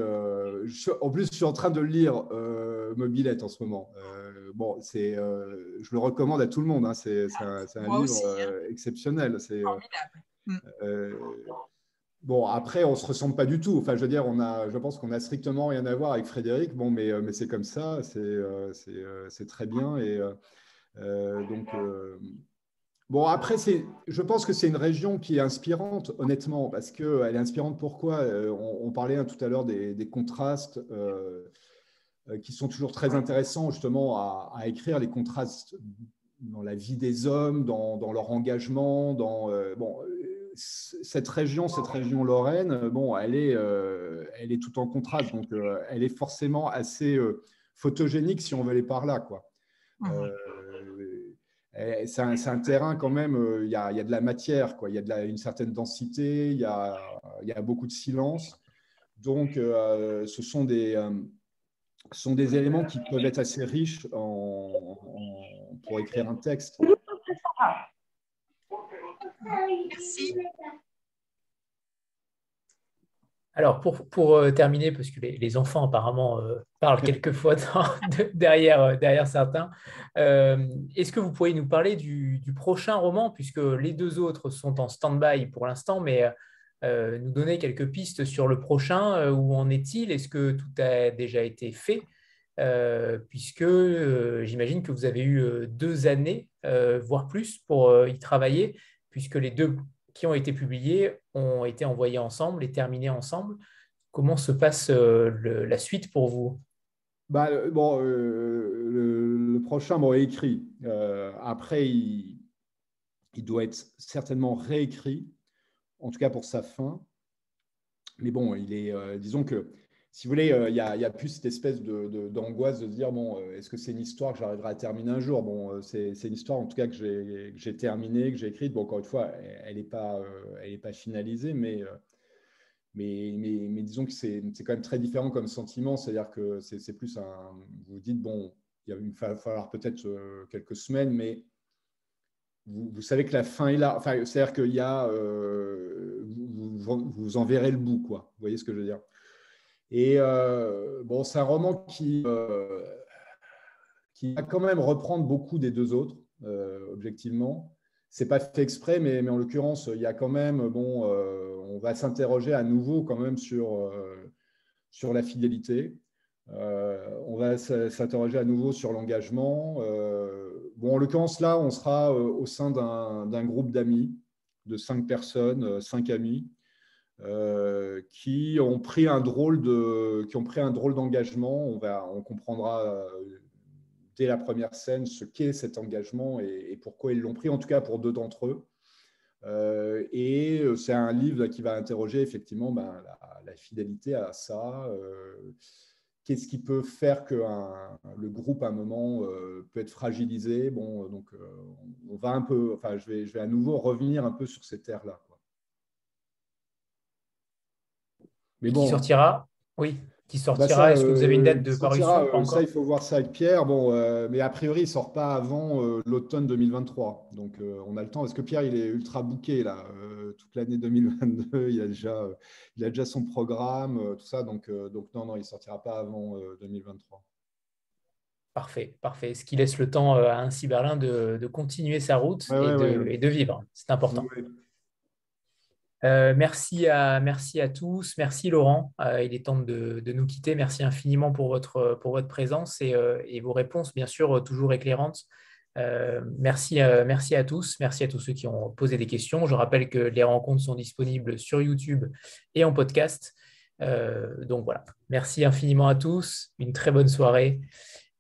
en plus, je suis en train de lire Mobilette en ce moment. Bon, c'est, je le recommande à tout le monde. Hein. C'est, un, un livre hein. exceptionnel. C'est. Mm. Euh, bon, après, on se ressemble pas du tout. Enfin, je veux dire, on a, je pense qu'on a strictement rien à voir avec Frédéric. Bon, mais, euh, mais c'est comme ça, c'est euh, c'est très bien. Et donc, bon, après, je pense que c'est une région qui est inspirante, honnêtement, parce qu'elle est inspirante. Pourquoi on, parlait tout à l'heure des, des, contrastes qui sont toujours très intéressants, justement, à, à, écrire les contrastes dans la vie des hommes, dans, dans leur engagement, dans bon cette région, cette région Lorraine, bon, elle est, euh, elle est tout en contraste, donc euh, elle est forcément assez euh, photogénique si on veut aller par là, quoi. c'est un, terrain quand même, il y, a, y, a, de la matière, quoi. Il y a de une certaine densité, il y a, y a, beaucoup de silence. Donc, ce sont des, sont des éléments qui peuvent être assez riches en, pour écrire un texte. Merci. Alors, pour, pour euh, terminer, parce que les, enfants apparemment euh, parlent quelquefois derrière, euh, derrière certains, est-ce que vous pourriez nous parler du, prochain roman, puisque les deux autres sont en stand-by pour l'instant, mais nous donner quelques pistes sur le prochain, où en est-il? Est-ce que tout a déjà été fait? Puisque j'imagine que vous avez eu deux années, voire plus, pour y travailler puisque les deux qui ont été publiés ont été envoyés ensemble et terminés ensemble. Comment se passe euh, la suite pour vous? Bah, euh, bon, euh, le, prochain est écrit. après, il, doit être certainement réécrit, en tout cas pour sa fin. mais bon, il est, disons que si vous voulez, il n'y a, plus cette espèce d'angoisse de, de, dire bon, est-ce que c'est une histoire que j'arriverai à terminer un jour? Bon, c'est une histoire en tout cas que j'ai terminée, que j'ai écrite. Bon, encore une fois, elle n'est pas, elle pas finalisée, mais mais, mais, disons que c'est quand même très différent comme sentiment. C'est-à-dire que c'est plus un. Vous vous dites, bon, il va falloir peut-être euh, quelques semaines, mais vous, savez que la fin est là. Enfin, c'est-à-dire qu'il y a. Euh, vous, vous, en verrez le bout, quoi. Vous voyez ce que je veux dire? Et euh, bon, c'est un roman qui, qui va quand même reprendre beaucoup des deux autres, objectivement c'est pas fait exprès, mais, mais, en l'occurrence, il y a quand même, bon, euh, on va s'interroger à nouveau quand même sur, euh, sur la fidélité. Euh, on va s'interroger à nouveau sur l'engagement. Bon, en l'occurrence, là, on sera au sein d'un groupe d'amis, de cinq personnes, cinq amis, qui ont pris un drôle de, qui ont pris un drôle d'engagement. On va, on comprendra la première scène ce qu'est cet engagement et, pourquoi ils l'ont pris, en tout cas pour deux d'entre eux. Euh, et euh, c'est un livre qui va interroger effectivement ben, la, fidélité à ça. Euh, qu'est-ce qui peut faire que le groupe à un moment peut être fragilisé? Bon, donc on va un peu, enfin, je vais, je vais à nouveau revenir un peu sur ces terres-là. Mais bon, qui sortira? Oui qui bah, sortira. Est-ce que vous avez une date de parution euh, Ça, il faut voir ça avec Pierre. Bon, euh, mais a priori, il ne sort pas avant euh, l'automne 2023. Donc, on a le temps. Est-ce que Pierre, il est ultra booké là Toute l'année 2022, il a déjà, il a déjà son programme, tout ça. Donc, donc non, non, il ne sortira pas avant 2023. Parfait, parfait. Ce qui laisse le temps à un Berlin de, de continuer sa route et, de, et, de, vivre. C'est important. Euh, merci, à, merci à tous. Merci Laurent. Euh, il est temps de, nous quitter. Merci infiniment pour votre, pour votre présence et, euh, vos réponses, bien sûr, toujours éclairantes. merci, merci à tous. Merci à tous ceux qui ont posé des questions. Je rappelle que les rencontres sont disponibles sur YouTube et en podcast. donc voilà. Merci infiniment à tous. Une très bonne soirée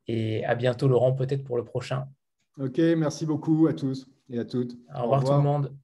et à bientôt Laurent, peut-être pour le prochain. Ok, merci beaucoup à tous et à toutes. Au revoir tout le monde.